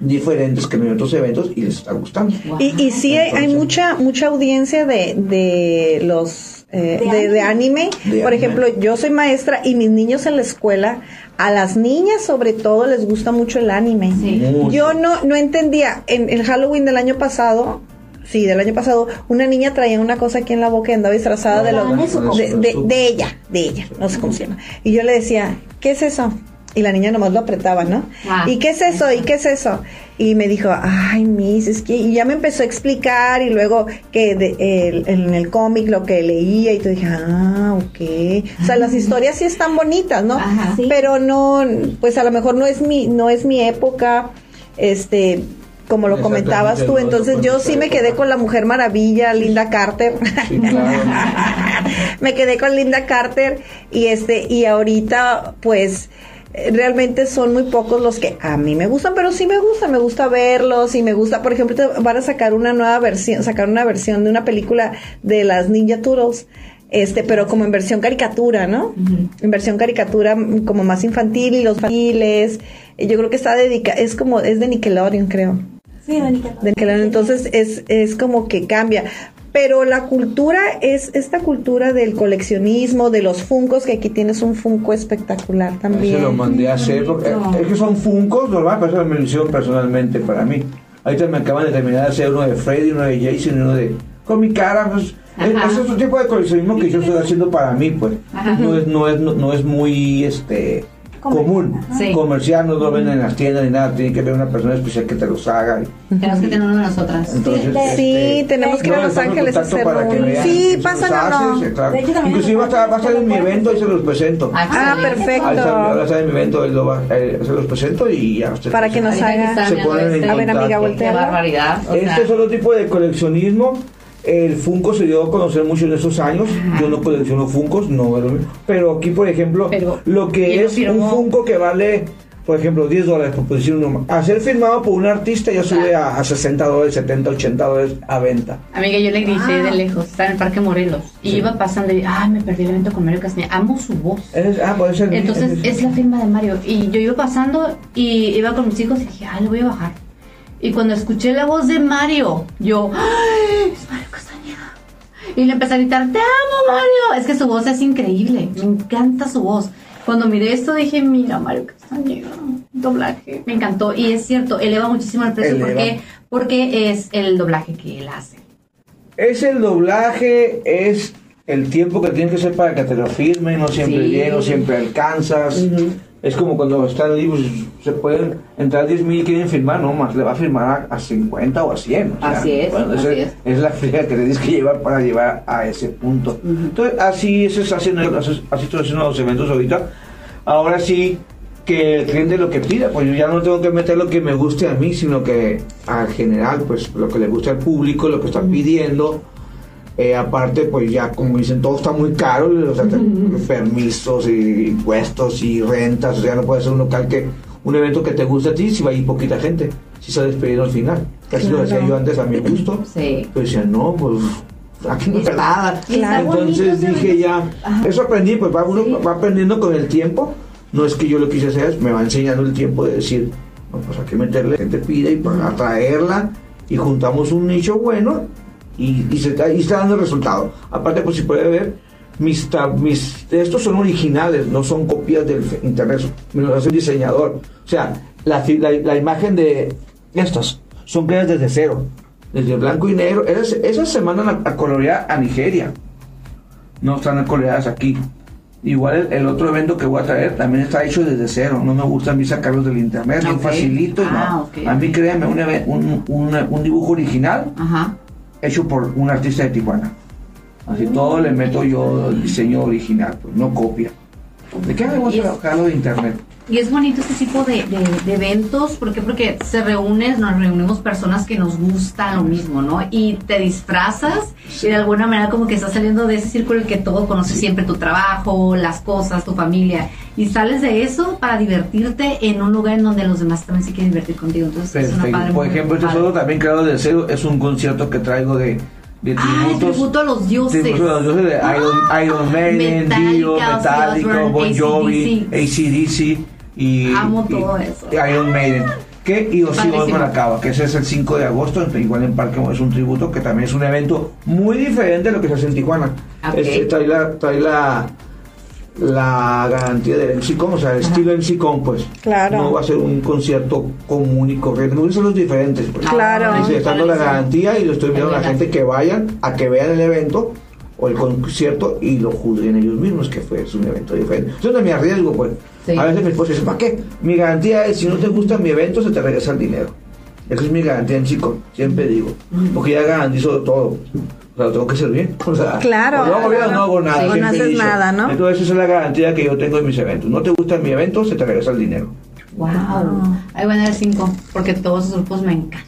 diferentes que en otros eventos y les está gustando. Wow. Y, y sí hay, mucha mucha audiencia de, de los eh, De de, de anime. De Por anime. ejemplo, yo soy maestra y mis niños en la escuela, a las niñas sobre todo les gusta mucho el anime. Sí. Mucho. Yo no no entendía en el Halloween del año pasado. Sí, del año pasado, una niña traía una cosa aquí en la boca y andaba disfrazada de, Ah, Nezuko. de, de- de ella, de ella, no sé cómo se llama. Y yo le decía, ¿qué es eso? Y la niña nomás lo apretaba, ¿no? Ah. ¿Y qué es eso? ¿Y qué es eso? Y me dijo, ay, Miss, es que... Y ya me empezó a explicar y luego que de- el- en el cómic lo que leía y tú dije, ah, ok. O sea, las historias sí están bonitas, ¿no? Ajá. Sí. Pero no, pues a lo mejor no es mi, no es mi época, este... Como lo comentabas tú, entonces yo sí me quedé con la Mujer Maravilla, Linda Carter. Sí, claro. me quedé con Linda Carter y este y ahorita pues realmente son muy pocos los que a mí me gustan, pero sí me gusta, me gusta verlos y me gusta, por ejemplo, te van a sacar una nueva versión, sacar una versión de una película de las Ninja Turtles. Este, pero como en versión caricatura, ¿no? En versión caricatura mm, como más infantil y los eh, Yo creo que está dedicada, es como, es de Nickelodeon, creo Sí, Donica. de Nickelodeon. Entonces es, es como que cambia. Pero la cultura es esta cultura del coleccionismo, de los funcos, que aquí tienes un funco espectacular también. Se lo mandé a hacer porque es que son funcos, normal, pero eso me lo hicieron personalmente para mí. Ahorita me acaban de terminar de hacer uno de Freddy, uno de Jason y uno de con mi cara, pues es, es otro tipo de coleccionismo que yo estoy haciendo para mí, pues. Ajá. No es, no es, no, no es muy este común, Sí. comercial, no lo venden en las tiendas ni nada, tiene que haber una persona especial que te los haga. Tenemos que tener uno de nosotras. Entonces, Sí, este, tenemos que ir a Los Ángeles a hacer vean Sí, pásanos. Inclusive va a estar, va a estar en mi evento y se los presento. Ah, Excelente. perfecto. Ahí está, ahora está en mi evento, él lo va- eh, se los presento y ya ustedes. Para que nos haga. están Se viendo ponen en este, A ver, amiga, voltea. Qué barbaridad. Este es otro tipo de coleccionismo. El Funko se dio a conocer mucho en esos años. Yo no colecciono Funcos, no es. Pero aquí, por ejemplo, Pero, lo ¿quién que es un? Funko que vale, por ejemplo, 10 dólares, por decir uno, a ser firmado por un artista ya sube a, a 60 dólares, 70, 80 dólares a venta. Amiga, yo le grité de lejos, está en el Parque Morelos. Y Sí. iba pasando y, ay, me perdí el evento con Mario Castañeda. Amo su voz. Es- ah, puede ser. Entonces es la firma de Mario. Y yo iba pasando y iba con mis hijos y dije, ah, le voy a bajar. Y cuando escuché la voz de Mario, yo, ¡ay! Es Mario Castañeda. Y le empecé a gritar, ¡te amo, Mario! Es que su voz es increíble, me encanta su voz. Cuando miré esto dije, mira, Mario Castañeda, doblaje. Me encantó. Y es cierto, eleva muchísimo el precio. Eleva. ¿Por qué? Porque es el doblaje que él hace. Es el doblaje, es el tiempo que tienes que hacer para que te lo firmen, no siempre Sí. llegas, no siempre alcanzas. Es como cuando están libros, se pueden entrar 10 mil y quieren firmar, no más, le va a firmar a, a 50 o a 100. o sea, Así es, bueno, así ese- es. la friega que tienes que llevar para llevar a ese punto. Entonces, así haciendo, así así estoy haciendo los eventos ahorita. Ahora sí, que el cliente lo que pida, pues yo ya no tengo que meter lo que me guste a mí, sino que al general, pues lo que le gusta al público, lo que está pidiendo. Eh, aparte, pues ya como dicen, todo está muy caro, o sea, permisos y impuestos y rentas, o sea, no puede ser un local que, un evento que te guste a ti si va a ir poquita gente, si se ha despedido al final. Casi lo decía yo antes a mi gusto. Sí. Pero decía, no, pues aquí no está nada. Entonces dije ya, Ajá. eso aprendí, pues va uno Sí. va aprendiendo con el tiempo. No es que yo lo quise hacer, me va enseñando el tiempo de decir, no, pues hay que meterle, gente pide y para atraerla y juntamos un nicho bueno y, y se está, y está dando resultado. Aparte, pues si puede ver, mis, ta- mis estos son originales, no son copias del internet, me los hace un diseñador. O sea, la, fi- la, la imagen de estos son creadas desde cero, desde blanco y negro. Esas, esas se mandan a, a colorear a Nigeria, no están coloreadas aquí. Igual el, el otro evento que voy a traer también está hecho desde cero. No me gusta a mí sacarlos del internet, bien Ok. facilito. Ah, no. A mí ok. créanme, un, un, un, un dibujo original Ajá. Hecho por un artista de Tijuana. Así todo le meto yo el diseño original, pues no copia. ¿De qué es- sacarlo de internet? Y es bonito este tipo de, de- de eventos, ¿por qué? Porque se reúnen, nos reunimos personas que nos gusta lo mismo, ¿no? Y te disfrazas y de alguna manera como que estás saliendo de ese círculo en que todo conoce siempre tu trabajo, las cosas, tu familia, y sales de eso para divertirte en un lugar en donde los demás también se quieren divertir contigo. Entonces es una Perfecto. padre Por ejemplo, este padre. solo también creado de cero es un concierto que traigo de, de Ah, tributos. tributo a los dioses. Tributos a los dioses de Iron, Ah, Iron Maiden, Metallica, Dio, Metallica, Bon Jovi, AC/DC. Y, Amo y- todo eso. Iron Maiden. Que y Ozzy. Osbourne acaba, que ese es el 5 de agosto, igual en Parque es un tributo que también es un evento muy diferente a lo que se hace en Tijuana. Ok. Este, trae la, trae la, la garantía del MCCOM, o sea, el estilo MCCOM, pues. Claro. No va a ser un concierto común y corriente, no son los diferentes, pues. Claro. Ah, Estoy dando la garantía y lo estoy viendo a la gente que vayan a que vean el evento o el concierto y lo juzguen ellos mismos, que fue es un evento diferente. Entonces me arriesgo, pues. Sí. A veces mi esposa dice, ¿para qué? Mi garantía es, si no te gusta mi evento, se te regresa el dinero. Esa es mi garantía en chico, siempre digo. Porque ya garantizo todo. O sea, lo tengo que hacer bien. O sea, Claro. o lo hago bien o no hago nada. Sí. No haces dicho. nada, ¿no? Entonces esa es la garantía que yo tengo en mis eventos. No te gusta mi evento, se te regresa el dinero. Wow. Ahí van a dar cinco, porque todos esos grupos me encantan.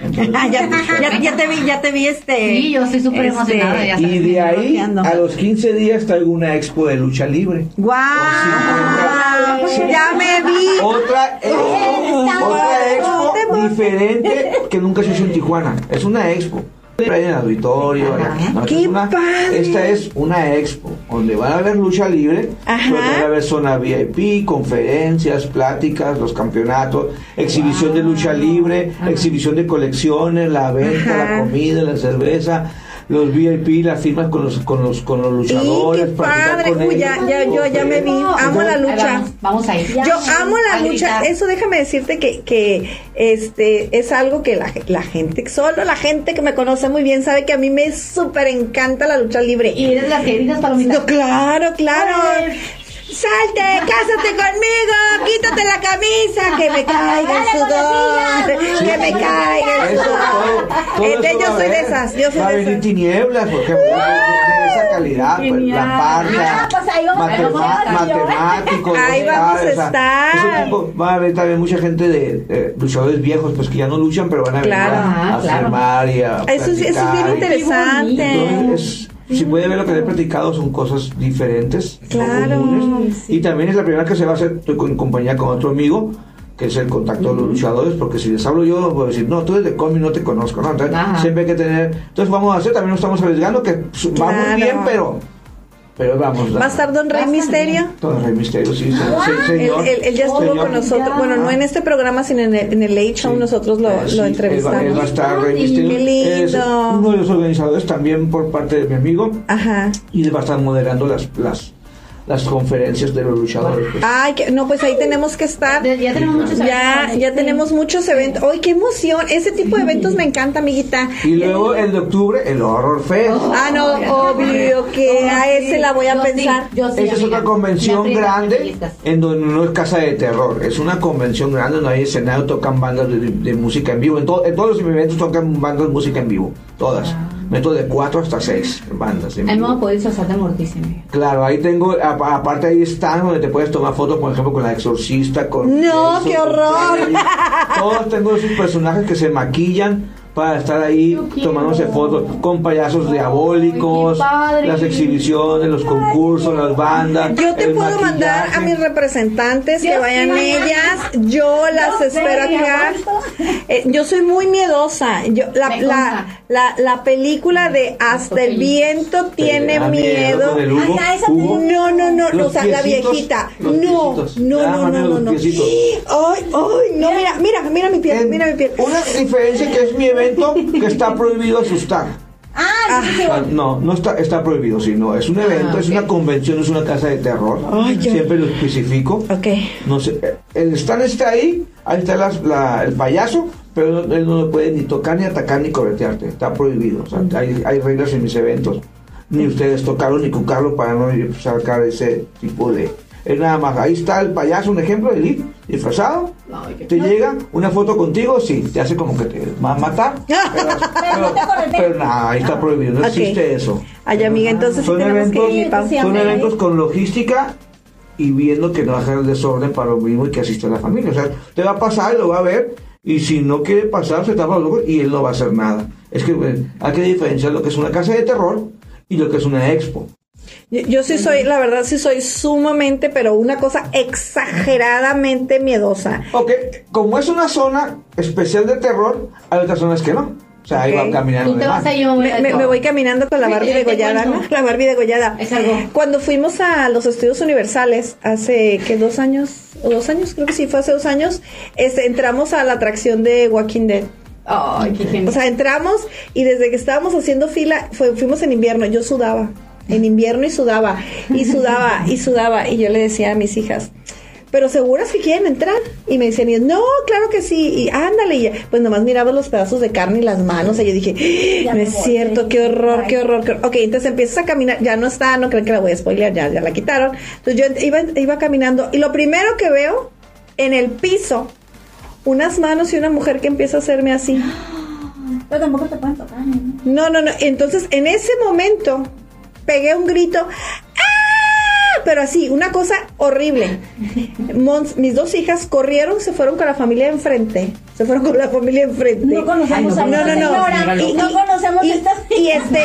Entonces, Ah, ya, ya, ya te vi, ya te vi este. Sí, yo estoy súper este, emocionada, ya Y de ahí bloqueando. a los 15 días traigo una expo de lucha libre. ¡Guau! Sí, Ya me vi. Otra expo, otra expo Te- diferente que nunca se hizo en Tijuana. Es una expo. En el auditorio. No, esta ¡Qué es una- padre! Esta es una expo donde van a haber lucha libre, pero van a haber zona VIP, conferencias, pláticas, los campeonatos, exhibición de lucha libre, Ajá. exhibición de colecciones, la venta, Ajá. la comida, la cerveza. Los VIP, las firmas con los con los con los ¡Y luchadores, qué platicar padre! con ellos. ya, ya, yo ya me vi. Amo la lucha. Vamos, vamos a ir. Yo amo la lucha. Eso déjame decirte que, que este es algo que la, la gente, solo la gente que me conoce muy bien sabe que a mí me súper encanta la lucha libre. Y eres las queridas palomitas. No, claro, claro. Ay. Salte, cásate conmigo, quítate la camisa, que me caiga el sudor, que me caiga el sudor. va yo soy de esas, yo soy Va a de venir esas. tinieblas, por ejemplo, de, esa calidad, pues, la parca, Ah, pues ahí vamos a matema- estar yo. matemáticos, Ahí los vamos a padres, o sea, estar. ese tipo- va a haber también mucha gente de eh, luchadores viejos, pues que ya no luchan, pero van a venir Claro. a, a Ah, claro. firmar y a Eso es, eso es bien interesante. Entonces, es- si puede ver lo que he platicado, son cosas diferentes, no Claro, comunes. sí. Y también es la primera que se va a hacer, en compañía con otro amigo, que es el contacto de los luchadores, porque si les hablo yo, voy a decir, no, tú eres de cómic, no te conozco, ¿no? Entonces, Ajá. siempre hay que tener, entonces vamos a hacer, también nos estamos arriesgando, que Claro. muy bien, pero, pero vamos. ¿Va a estar Don Rey Misterio? El Rey Misterio, sí, Él, señor. él- él ya estuvo Señor. con nosotros, bueno, no en este programa, sino en el, en el Late Show, Sí. nosotros lo, Eh, lo sí, él va- entrevistamos. Él va a estar Rey Ay, Misterio. qué lindo. Es uno de los organizadores también por parte de mi amigo Ajá. y él va a estar moderando las, las, las conferencias de los luchadores. pues. Ay, que, no, pues ahí tenemos que estar. Ya, tenemos muchos eventos. ya tenemos muchos eventos. ¡Ay, qué emoción! Ese tipo de eventos me encanta, amiguita. Y luego el de octubre, el Horror Fest. Ah, no, obvio que a ese la voy a Yo sí, pensar. yo sí, Esa es otra convención grande en donde no es casa de terror, es una convención grande donde hay escenario, tocan bandas de, de música en vivo. En, to- en todos los eventos tocan bandas de música en vivo, todas. Meto de 4 hasta 6 bandas en Ahí voy a poder disfrazar de morticia, amiga. Claro, ahí tengo, aparte ahí están donde te puedes tomar fotos, por ejemplo, con la exorcista, con... No, qué horror. Todos tengo esos personajes que se maquillan para estar ahí Yo quiero. tomándose fotos con payasos diabólicos, Ay, las exhibiciones, los concursos, las bandas. Yo te el puedo mandar a mis representantes que vayan sí, ellas. Yo las Yo espero sé, acá. Eh, yo soy muy miedosa. Yo, la, la, la, la película de Hasta el viento tiene da miedo. esa Hugo. No, no, no, Los o sea, la viejita. No, piecitos. no, Nada no, no, no, no. Ay, ay, no, mira, mira, mira mi piel, En- mira mi piel. Una diferencia que es mi evento que está prohibido asustar. Ah, sí, Ah, No, no está, está prohibido, sino es un evento, es ok. una convención, es una casa de terror. Siempre lo especifico. Ok. No sé, el stand está ahí, ahí está las- la- el payaso, pero él no lo puede ni tocar, ni atacar, ni corretearte. Está prohibido. O sea, hay, hay reglas en mis eventos. Ni ustedes tocarlo, ni cucarlo para no sacar ese tipo de... Es nada más, ahí está el payaso, un ejemplo, el Ip, disfrazado. Ay, qué Te llega una foto contigo, sí, te hace como que te va a matar. Pero, no corretea. pero nada, ahí está prohibido, no existe eso. Ay, amiga, entonces Son eventos, que ir, son eventos con logística y viendo que no va a el desorden para lo mismo y que asiste la familia. O sea, te va a pasar y lo va a ver y si no quiere pasar se tapa los ojos y él no va a hacer nada. Es que eh, hay que diferenciar lo que es una casa de terror y lo que es una expo. Yo, yo sí soy, la verdad, sí soy sumamente, pero una cosa exageradamente miedosa. Ok, como es una zona especial de terror, hay otras zonas que no. O sea, ahí Ok. van caminando te de vas a me voy Me, me- voy caminando con la Barbie degollada, ¿no? La Barbie degollada. Es algo. Cuando fuimos a los estudios universales hace que dos años o dos años creo que sí fue hace dos años, este, entramos a la atracción de Walking Dead. Ay, qué. O sea, entramos y desde que estábamos haciendo fila, fue- fuimos en invierno, yo sudaba, en invierno y sudaba, y sudaba, y sudaba, y yo le decía a mis hijas, pero seguras que quieren entrar? Y me decían, no, claro que sí, y ándale, y ya. pues nomás miraba los pedazos de carne y las manos, y yo dije, "Ah, Ya no es cierto, sí. qué horror, qué horror, qué horror. Ok, entonces empiezas a caminar, ya no está, no creen que la voy a spoilear, ya, ya la quitaron. Entonces yo iba, iba caminando, y lo primero que veo en el piso, unas manos y una mujer que empieza a hacerme así. Pero tampoco te pueden tocar. ¿no? No, no, no. Entonces, en ese momento, pegué un grito. ¡Ah! Pero así, una cosa horrible. Mons- mis dos hijas corrieron, se fueron con la familia enfrente. Se fueron con la familia enfrente. No conocemos Ay, a no, esta no, no, no. Y- no conocemos y, a esta y este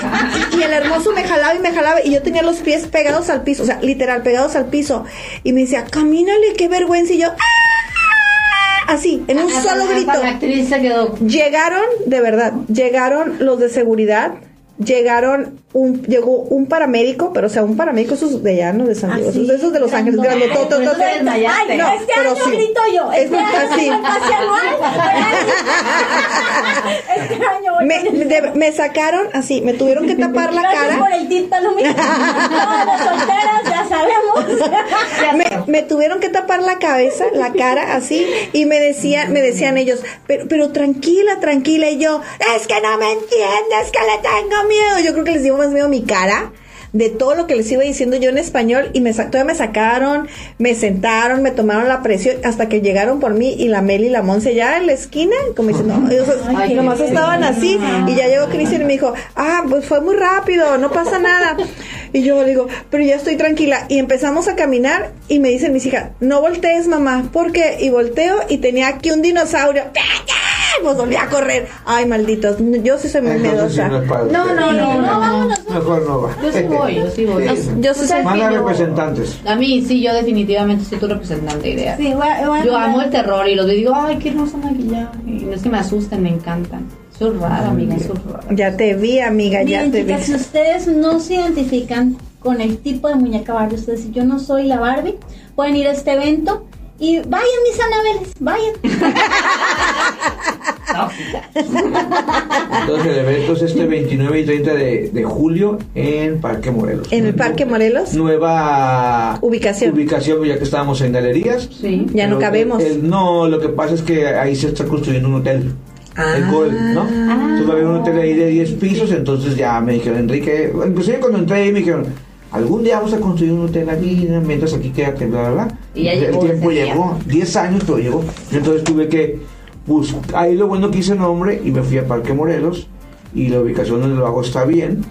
y, y el hermoso me jalaba y me jalaba y yo tenía los pies pegados al piso, o sea, literal pegados al piso y me decía, "Camínale, qué vergüenza." Y yo, "Ah", así, en un solo grito. Llegaron, de verdad, llegaron los de seguridad, llegaron un, llegó un paramédico, pero o sea, un paramédico esos de allá, no de San Diego, Así, esos de esos de Los Ángeles. Ay, No, este pero año sí. grito yo. Es Este año así. Este año voy Me, con de- me sacaron así, me tuvieron que tapar la Gracias cara. por el título, mira. Todas las solteras ya sabemos. me, me tuvieron que tapar la cabeza, la cara, así, y me decían, me decían ellos, pero, pero tranquila, tranquila, y yo, es que no me entiendes, que le tengo miedo. Yo creo que les dio más miedo mi cara de todo lo que les iba diciendo yo en español y me todavía me sacaron, me sentaron, me tomaron la presión hasta que llegaron por mí y la Meli y la Monse ya en la esquina, como diciendo, no, ellos Ay, nomás estaban así y ya llegó Cristian y me dijo, ah, pues fue muy rápido, no pasa nada. Y yo le digo, pero ya estoy tranquila. Y empezamos a caminar y me dicen mis hijas, no voltees mamá, porque y volteo y tenía aquí un dinosaurio. Pues volví a correr. Ay, malditos. Yo sí soy muy miedosa. no No, no, no, vámonos. Mejor no va. Yo sí voy, yo sí voy. Sí. Yo sí soy Manda representantes. A mí, sí, yo definitivamente soy tu representante idea. Sí, voy a- voy a Yo amo el terror y los digo, ay, qué hermoso maquillaje. Y no es que me asusten, me encantan. Soy rara, amiga, soy rara. Ya te vi, amiga, ya te vi. si ustedes no se identifican con el tipo de muñeca Barbie, ustedes dicen, yo no soy la Barbie, pueden ir a este evento y vayan, mis anabeles, vayan. Entonces el evento es este 29 y 30 de, de julio en Parque Morelos. ¿En el Parque Morelos? Nueva Ubicación. Ubicación, ya que estábamos en galerías. Sí. Ya no cabemos. el- no, lo que pasa es que ahí se está construyendo un hotel. El Ah. Gold, ¿no? Entonces va a haber un hotel ahí de 10 pisos, entonces ya me dijeron, Enrique, inclusive cuando entré ahí me dijeron, algún día vamos a construir un hotel aquí, mientras aquí quédate, bla, bla, bla. Y ya el llegó tiempo ese día. llegó, 10 años, pero llegó. Entonces tuve que buscar, ahí lo bueno que hice nombre y me fui a Parque Morelos y la ubicación donde lo hago está bien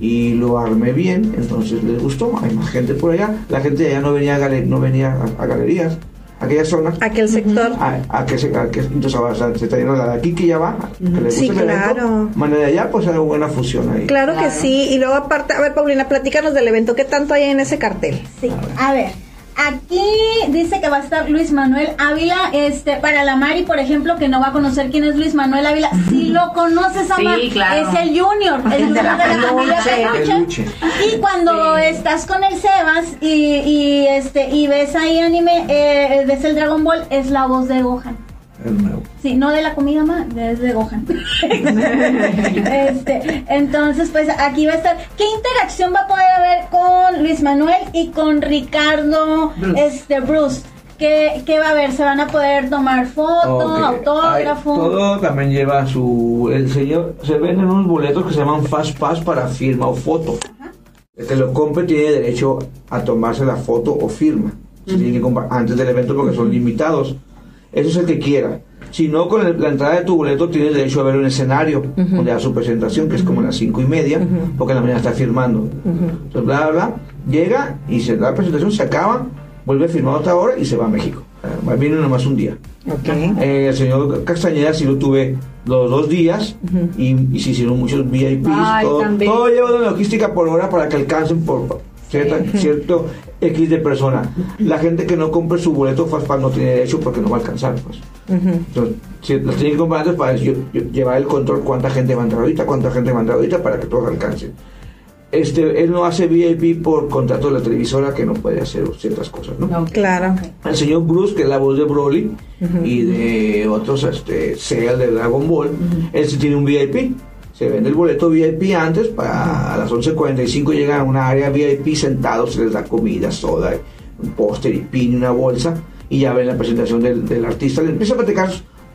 y lo armé bien, entonces les gustó, hay más gente por allá, la gente de allá no venía a, gale- no venía a, a galerías, aquella zona. Aquel sector. A, a que se, a que, entonces se está yendo la de aquí que ya va, que le gusta Sí, el evento, claro. Mano de allá, pues hay buena fusión ahí. Claro, que sí. Y luego aparte, a ver, Paulina, platícanos del evento. ¿Qué tanto hay en ese cartel? Sí, a ver. Aquí dice que va a estar Luis Manuel Ávila, este, para la Mari, por ejemplo, que no va a conocer quién es Luis Manuel Ávila. Si lo conoces, Amar, Sí, claro. es el Junior, el Junior de la, familia. Peluche. Y cuando Sí. estás con el Sebas y, y, este y ves ahí anime, eh, ves el Dragon Ball, es la voz de Gohan. Nuevo. Sí, no de la comida más, es de Gohan. este, entonces, pues aquí va a estar. ¿Qué interacción va a poder haber con Luis Manuel y con Ricardo Bruce. este, Bruce? ¿Qué, qué va a haber? ¿Se van a poder tomar foto, Ok. autógrafo? Hay- todo también lleva su. El señor. Se venden unos boletos que se llaman Fast Pass para firma o foto. El que lo compre tiene derecho a tomarse la foto o firma. Se tiene que comprar antes del evento porque son limitados. Eso es el que quiera. Si no, con el- la entrada de tu boleto tienes derecho a ver un escenario donde da su presentación, que es como a las cinco y media, porque en la mañana está firmando. Entonces, bla, bla, bla. Llega y se da la presentación, se acaba, vuelve a firmar otra hora y se va a México. Ah, Viene nomás un día. Ok. Eh, el señor Castañeda sí lo tuve los dos días y, y se hicieron muchos VIPs. Ay, todo, todo lleva una logística por hora para que alcancen por cierta- cierto X de persona. La gente que no compre su boleto Fastpass no tiene derecho porque no va a alcanzar. Pues. Entonces, si los tiene que comprar antes para yo- yo- llevar el control cuánta gente va a entrar ahorita, cuánta gente va a entrar ahorita para que todos alcancen. Este, él no hace VIP por contrato de la televisora que no puede hacer ciertas cosas, ¿no? No. Claro. el señor Bruce, que es la voz de Broly y de otros este, Cell de Dragon Ball, él sí tiene un VIP. Se vende el boleto VIP antes, para a las 11.45 llegan a una área VIP sentados, se les da comida, soda, un póster y pin y una bolsa, y ya ven la presentación del, del artista, le empieza a platicar,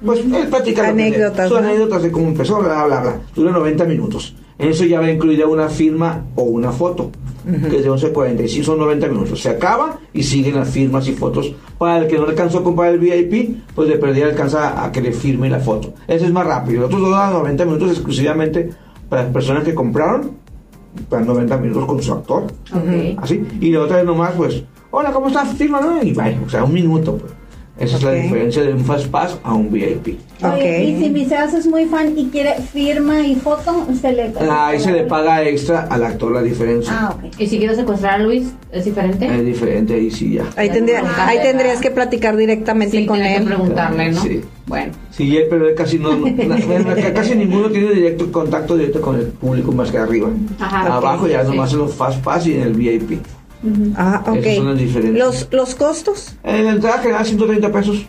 pues él platica Anécdotas, sus ¿no? anécdotas de cómo empezó, bla, bla, bla. Dura 90 minutos. En eso ya va incluida una firma o una foto, que es de 11.45, son 90 minutos. Se acaba y siguen las firmas y fotos. Para el que no alcanzó a comprar el VIP, pues de perdida alcanza a que le firme la foto. Ese es más rápido. Los otros dos dan 90 minutos exclusivamente para las personas que compraron, para 90 minutos con su actor. Así. Y la otra vez nomás, pues, hola, ¿cómo estás? Firma, ¿no? Y vaya, o sea, un minuto, pues. Esa es la diferencia de un Fast Pass a un VIP. Oye, Ok. y si mi Sebas es muy fan y quiere firma y foto, se le Ahí se le paga extra al actor la diferencia. Ah, ok. ¿Y si quiero secuestrar a Luis, es diferente? Es diferente ahí sí ya. Ahí, tendría, Ah, ahí tendrías que platicar directamente Sí, con tiene que él. preguntarle, ¿no? Sí. Bueno. Sí, él, pero él casi no, casi ninguno tiene directo contacto directo con el público más que arriba. Ajá, Abajo ya sí. nomás en los Fast Pass y en el VIP. Ah, ok. Son. Los, los costos. En la entrada general 130 pesos.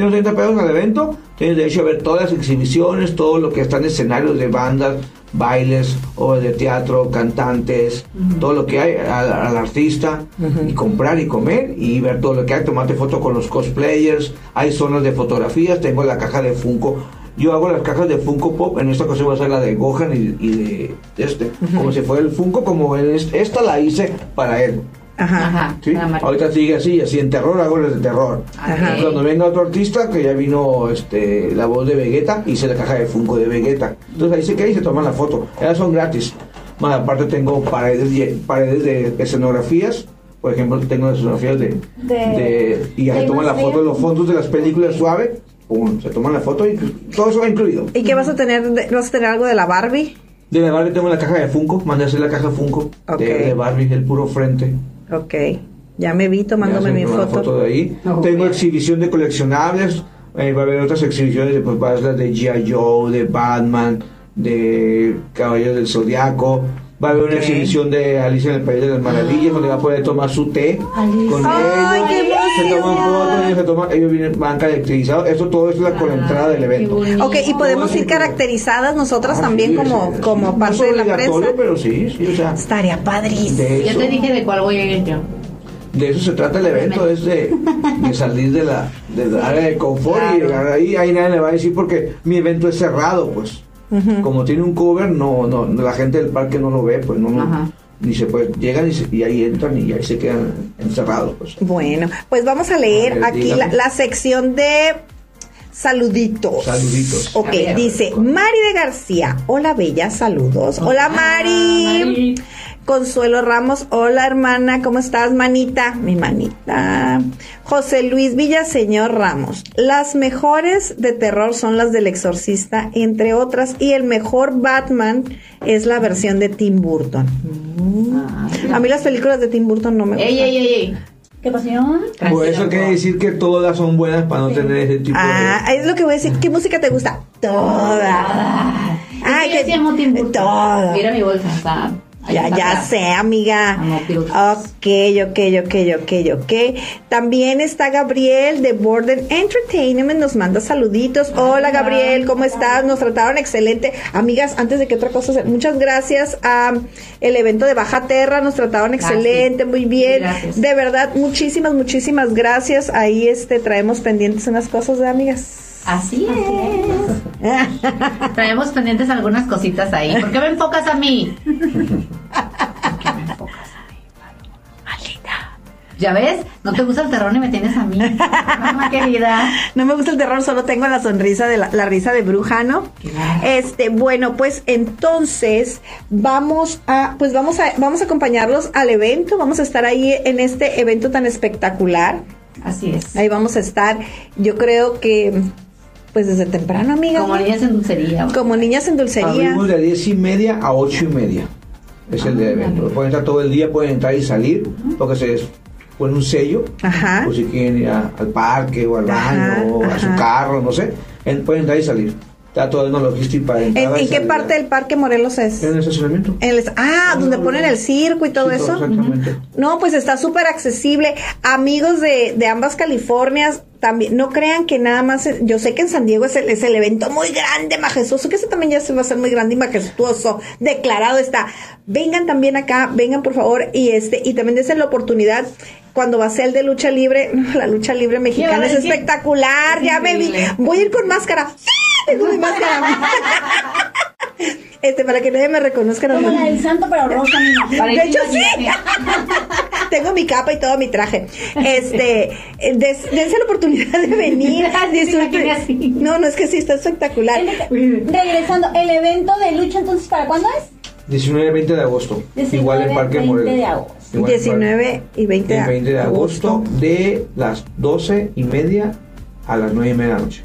130 pesos al evento. Tienes derecho a ver todas las exhibiciones, todo lo que está en escenarios de bandas, bailes, obras de teatro, cantantes, todo lo que hay al, al artista. Y comprar y comer y ver todo lo que hay. Tomarte foto con los cosplayers. Hay zonas de fotografías. Tengo la caja de Funko. Yo hago las cajas de Funko Pop. En esta ocasión voy a hacer la de Gohan y, y de este. Como si fuera el Funko, como es- esta la hice para él. Ajá. Ajá. Ahorita sigue así, así en terror, hago las de terror. Ajá. Cuando venga otro artista, que ya vino este, la voz de Vegeta, hice la caja de Funko de Vegeta. Entonces ahí se queda y se toman la foto. Ellas son gratis. Más aparte tengo paredes, paredes de escenografías. Por ejemplo, tengo las escenografías de... De- de- y ya se toman la foto de los fondos de las películas suave. pum, se toman la foto y todo eso va incluido. ¿Y qué vas a tener? ¿Vas a tener algo de la Barbie? De la Barbie tengo la caja de Funko. Mandé a hacer la caja Funko de Barbie, el puro frente. Ok. Ya me vi tomándome mi foto. de ahí. Tengo bien. exhibición de coleccionables. eh, va a haber otras exhibiciones de, pues, va a ser las de G.I. Joe, de Batman, de Caballeros del Zodiaco. Va a haber una exhibición de Alicia en el País de las Maravillas, donde va a poder tomar su té Alicia. con ¡Ay, ellos. qué Se toman fotos, ellos, se toman, ellos vienen, van caracterizados. Eso todo es la, con la entrada del evento. Ok, y podemos ir caracterizadas nosotras Ah, también sí, como, sí, como parte no es de la prensa. obligatorio, pero sí, sí, o sea, Estaría padrísimo. eso, te dije de cuál voy a ir yo. de eso se trata el evento, es de, de salir de la, de la área de confort y ahí, ahí nadie le va a decir porque mi evento es cerrado, pues. Como tiene un cover, no, no, la gente del parque no lo ve, pues no. Ni se puede, llegan y, se- y ahí entran y ahí se quedan encerrados, pues. Bueno, pues vamos a leer A ver, aquí la, sección de saluditos. Saluditos. Ok, ver. dice Mari de García. Hola, bella, saludos. Hola, Mari. Mari. Consuelo Ramos, hola hermana, ¿cómo estás, manita? Mi manita. José Luis Villaseñor Ramos, las mejores de terror son las del exorcista, entre otras, y el mejor Batman es la versión de Tim Burton. A mí las películas de Tim Burton no me gustan. Ey, ey, ey, ey. ¿Qué pasión? Por eso quiere decir que todas son buenas para no tener ese tipo Ah, es lo que voy a decir. ¿Qué música te gusta? Toda. Ay, que- Tim Burton. Toda. Mira mi bolsa, está. Ya, ya sé, amiga. Amo Beatles. Ok, ok, ok, ok, ok. También está Gabriel de Borden Entertainment, nos manda saluditos. Hola Gabriel, ¿cómo estás? Nos trataron excelente. Amigas, antes de que otra cosa, se- muchas gracias a el evento de Baja Terra, nos trataron excelente, muy bien. Gracias. De verdad, muchísimas, muchísimas gracias. Ahí este traemos pendientes unas cosas de amigas. Así es. Traemos pendientes algunas cositas ahí. ¿Por qué me enfocas a mí? ¿Por qué me enfocas a mí? Maldita. ¿Ya ves? No te gusta el terror ni me tienes a mí. Mamá querida. No me gusta el terror, solo tengo la sonrisa de la, la risa de bruja, ¿no? Claro. Este, bueno, pues entonces vamos a, pues vamos a, vamos a acompañarlos al evento, vamos a estar ahí en este evento tan espectacular. Así es. Ahí vamos a estar, yo creo que, pues desde temprano, amiga. Como niñas en dulcería. Como niñas en dulcería. Abrimos de 10 y media a 8 y media. Es el de evento. Pueden estar todo el día, pueden entrar y salir, porque se les pone un sello. Ajá. Por si quieren ir a- al parque o al Ajá, baño o a su carro, no sé. En- pueden entrar y salir. En la logística para ¿En, en qué parte del Parque Morelos es? En el estacionamiento. En el- ah, donde ponen el circo y todo Sí, eso. Exactamente. No, pues está súper accesible. Amigos de, de ambas Californias, también, no crean que nada más, eh, yo sé que en San Diego es el, es el evento muy grande, majestuoso, que ese también ya se va a hacer muy grande y majestuoso, declarado está. Vengan también acá, vengan por favor, y este, y también desen la oportunidad cuando va a ser el de lucha libre, la lucha libre mexicana es espectacular, Es ya me vi, voy a ir con máscara. Tengo mi máscara. Este, para que nadie me reconozca. no Como la del santo, pero rosa, mi mamá. Para de hecho, sí. Tengo mi capa y todo mi traje. Este, des- dense la oportunidad de venir. Disfruten. así. No, no es que sí, está espectacular. El- Regresando, ¿el evento de lucha entonces para cuándo es? 19 y 20 de agosto. 19, Igual en Parque 20 Morelos. de agosto. Igual en 19 y 20 El 20 de agosto de las 12 y media a las 9 y media de la noche.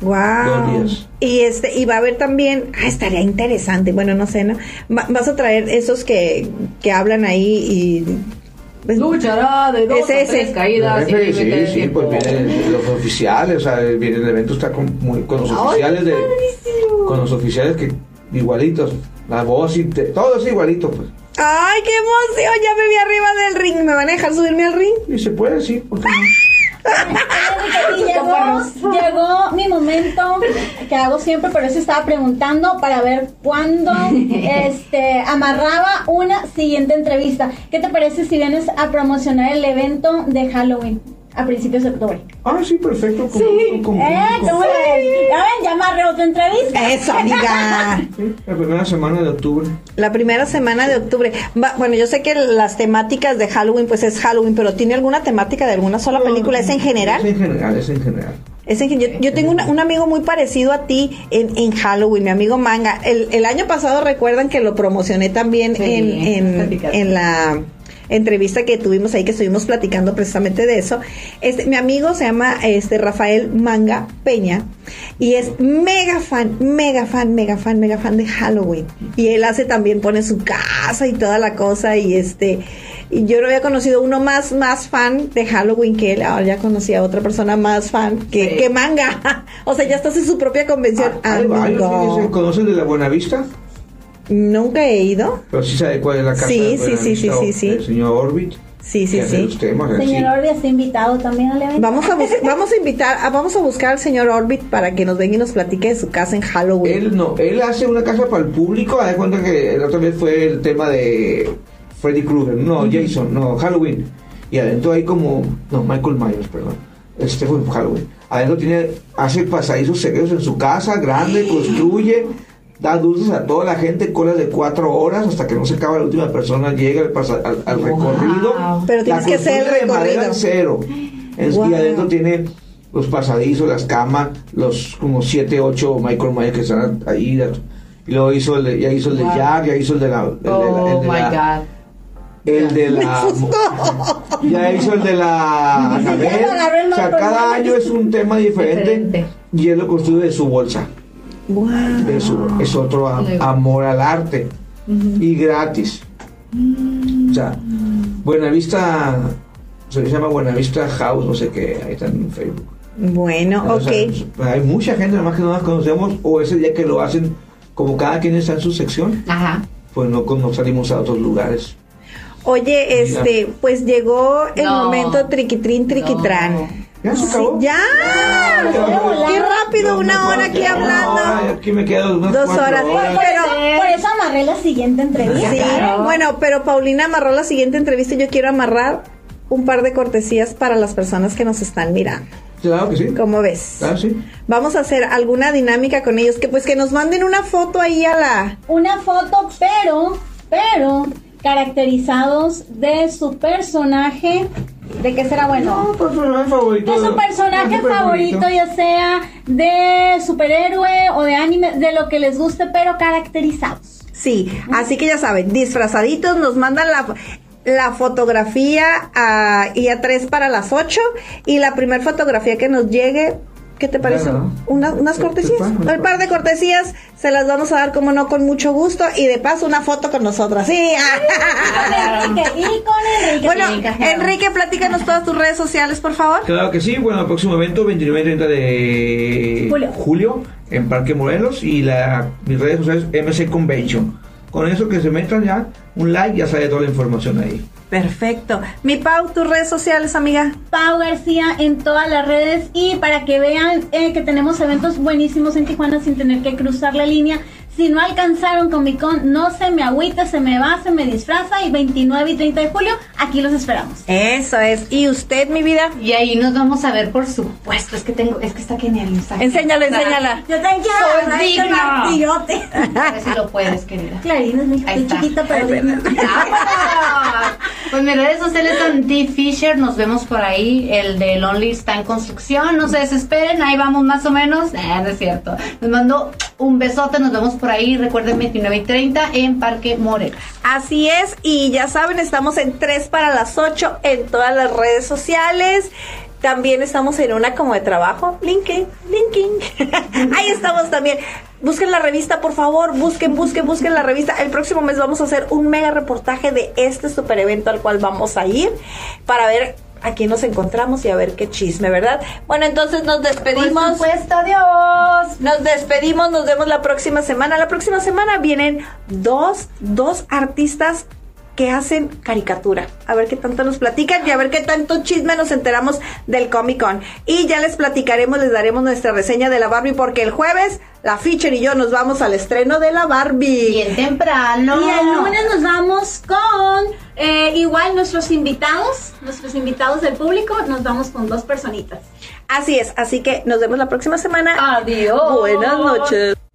Wow. Y este, y va a haber también, ah, estaría interesante, bueno, no sé, ¿no? Va- vas a traer esos que, que hablan ahí y pues, Luchará de dos Ese, a tres ese. caídas. Y sí, sí, tiempo. pues vienen los oficiales, o sea, viene el evento está con, muy- con los Ay, oficiales de, padrísimo. con los oficiales que igualitos, la voz y te- todo es igualito, pues. ¡Ay, qué emoción! Ya me vi arriba del ring. ¿Me van a dejar subirme al ring? Y se puede, sí, porque no. Y llegó, llegó mi momento que hago siempre, pero eso estaba preguntando para ver cuándo este, amarraba una siguiente entrevista. ¿Qué te parece si vienes a promocionar el evento de Halloween a principios de octubre? Ah, sí, perfecto. Con, con- con- ¿Eh? con- ¿Cómo la ves? Ya ven, ya amarré otra entrevista. Eso, amiga. sí, la primera semana de octubre. La primera semana de octubre. Va- bueno, yo sé que las temáticas de Halloween, pues es Halloween, pero ¿tiene alguna temática de alguna sola película? ¿Es en Es general? en general, es en general. Es en yo, yo tengo una- un amigo muy parecido a ti en, en Halloween, mi amigo Manga. El, el año pasado recuerdan que lo promocioné también Sí, en, en, en la entrevista que tuvimos ahí, que estuvimos platicando precisamente de eso. Este, mi amigo se llama este Rafael Manga Peña y es mega fan, mega fan, mega fan, mega fan de Halloween. Y él hace también, pone su casa y toda la cosa y este... Y yo no había conocido uno más, más fan de Halloween que él. Ahora ya conocí a otra persona más fan que, Sí. que manga. o sea, ya estás en su propia convención. Ah, fíjense, ¿Conocen de la Buenavista? Nunca he ido. Pero sí sabe cuál es la casa Sí, de sí, sí, sí, sí, sí. El señor Orbit. Sí, sí, sí. Señor Orbi está invitado también al evento. Vamos a, vamos a invitar, a- vamos a buscar al señor Orbit para que nos venga y nos platique de su casa en Halloween. Él no, él hace una casa para el público. Haz de cuenta que la otra vez fue el tema de Freddy Krueger, no, Jason, no, Halloween. Y adentro hay como, no, Michael Myers, perdón. Este fue Halloween. Adentro tiene, hace pasadizos secretos en su casa, grande, construye, da dulces a toda la gente, colas de cuatro horas hasta que no se acaba la última persona, llega al, pasa- al- al recorrido. Pero La tienes que hacer el de madera recorrido. en cero. En- Wow. Y adentro tiene los pasadizos, las camas, los como 7, 8 Michael Myers que están ahí. Y luego hizo el de, ya hizo el de Wow. Jack, ya hizo el de la. El de la, Oh el de my la- God. el de la. Ya hizo el de la. Anabel. O sea, cada año es un tema diferente. Diferente. Y él lo construye de su bolsa. Wow. De su, es otro a- amor al arte. Y gratis. O sea, Buenavista. Se llama Buenavista House, no sé qué. Ahí está en Facebook. Bueno, O ok. sea, hay mucha gente, además que no las conocemos, o ese día que lo hacen, como cada quien está en su sección, Ajá. pues no, no salimos a otros lugares. Oye, este, pues llegó el No. momento triquitrín, triquitrán. ¿Ya se Sí, acabó? ya. Ya. Qué rápido, una hora aquí hora, hablando. aquí me quedo unas Dos horas. Por, Pero- eso, por eso amarré la siguiente entrevista. Sí, bueno, pero Paulina amarró la siguiente entrevista y yo quiero amarrar un par de cortesías para las personas que nos están mirando. Claro que sí. ¿Cómo ves? Claro, sí. Vamos a hacer alguna dinámica con ellos, que pues que nos manden una foto ahí a la... Una foto, pero, pero, caracterizados de su personaje. ¿De qué será bueno? No, personaje favorito. De su personaje favorito, ya sea de superhéroe o de anime, de lo que les guste, pero caracterizados. Sí, así que ya saben, disfrazaditos, nos mandan la, la fotografía a, y a tres para las ocho y la primera fotografía que nos llegue, ¿qué te parece? Una- unas Sí, cortesías, sí, sí. un par de cortesías, se las vamos a dar como no con mucho gusto y de paso una foto con nosotras, sí. Con Enrique, y con Enrique. bueno, sí. Enrique, platícanos todas tus redes sociales, por favor. Claro que sí, bueno, el próximo evento 29 y 30 de Julio. en Parque Morelos y la, mis redes sociales MC Convention. Con eso que se metan ya, un like, ya sale toda la información ahí. Perfecto. Mi Pau, tus redes sociales, amiga. Pau García en todas las redes y para que vean eh, que tenemos eventos buenísimos en Tijuana sin tener que cruzar la línea. Si no alcanzaron Comic Con, no se me agüita, se me va, se me disfraza y 29 y 30 de julio, aquí los esperamos. Eso es. ¿Y usted, mi vida? Y ahí nos vamos a ver, por supuesto. Es que tengo, es que está que nerviosa. Enséñala, enséñala. Yo también quiero Soy digna. A ver si lo puedes, querida. Clarín es mi hija, está. chiquita pero. Pues mis redes sociales son D Fisher, nos vemos por ahí. El de Lonely está en construcción, no se desesperen, ahí vamos más o menos. Eh, no es cierto. Les mando un besote, nos vemos por ahí. Recuerden 29 y 30 en Parque Morelos. Así es, y ya saben, estamos en 3 para las 8 en todas las redes sociales. También estamos en una como de trabajo, LinkedIn, LinkedIn. Ahí estamos también. Busquen la revista, por favor, busquen, busquen, busquen la revista. El próximo mes vamos a hacer un mega reportaje de este super evento al cual vamos a ir para ver a quién nos encontramos y a ver qué chisme, ¿verdad? Bueno, entonces nos despedimos. Por supuesto, adiós. Nos despedimos, nos vemos la próxima semana. La próxima semana vienen dos, dos artistas que hacen caricatura. A ver qué tanto nos platican y a ver qué tanto chisme nos enteramos del Comic Con. Y ya les platicaremos, les daremos nuestra reseña de la Barbie porque el jueves la Fisher y yo nos vamos al estreno de la Barbie. Bien temprano. Y el lunes nos vamos con eh, igual nuestros invitados, nuestros invitados del público, nos vamos con dos personitas. Así es, así que nos vemos la próxima semana. Adiós. Buenas noches.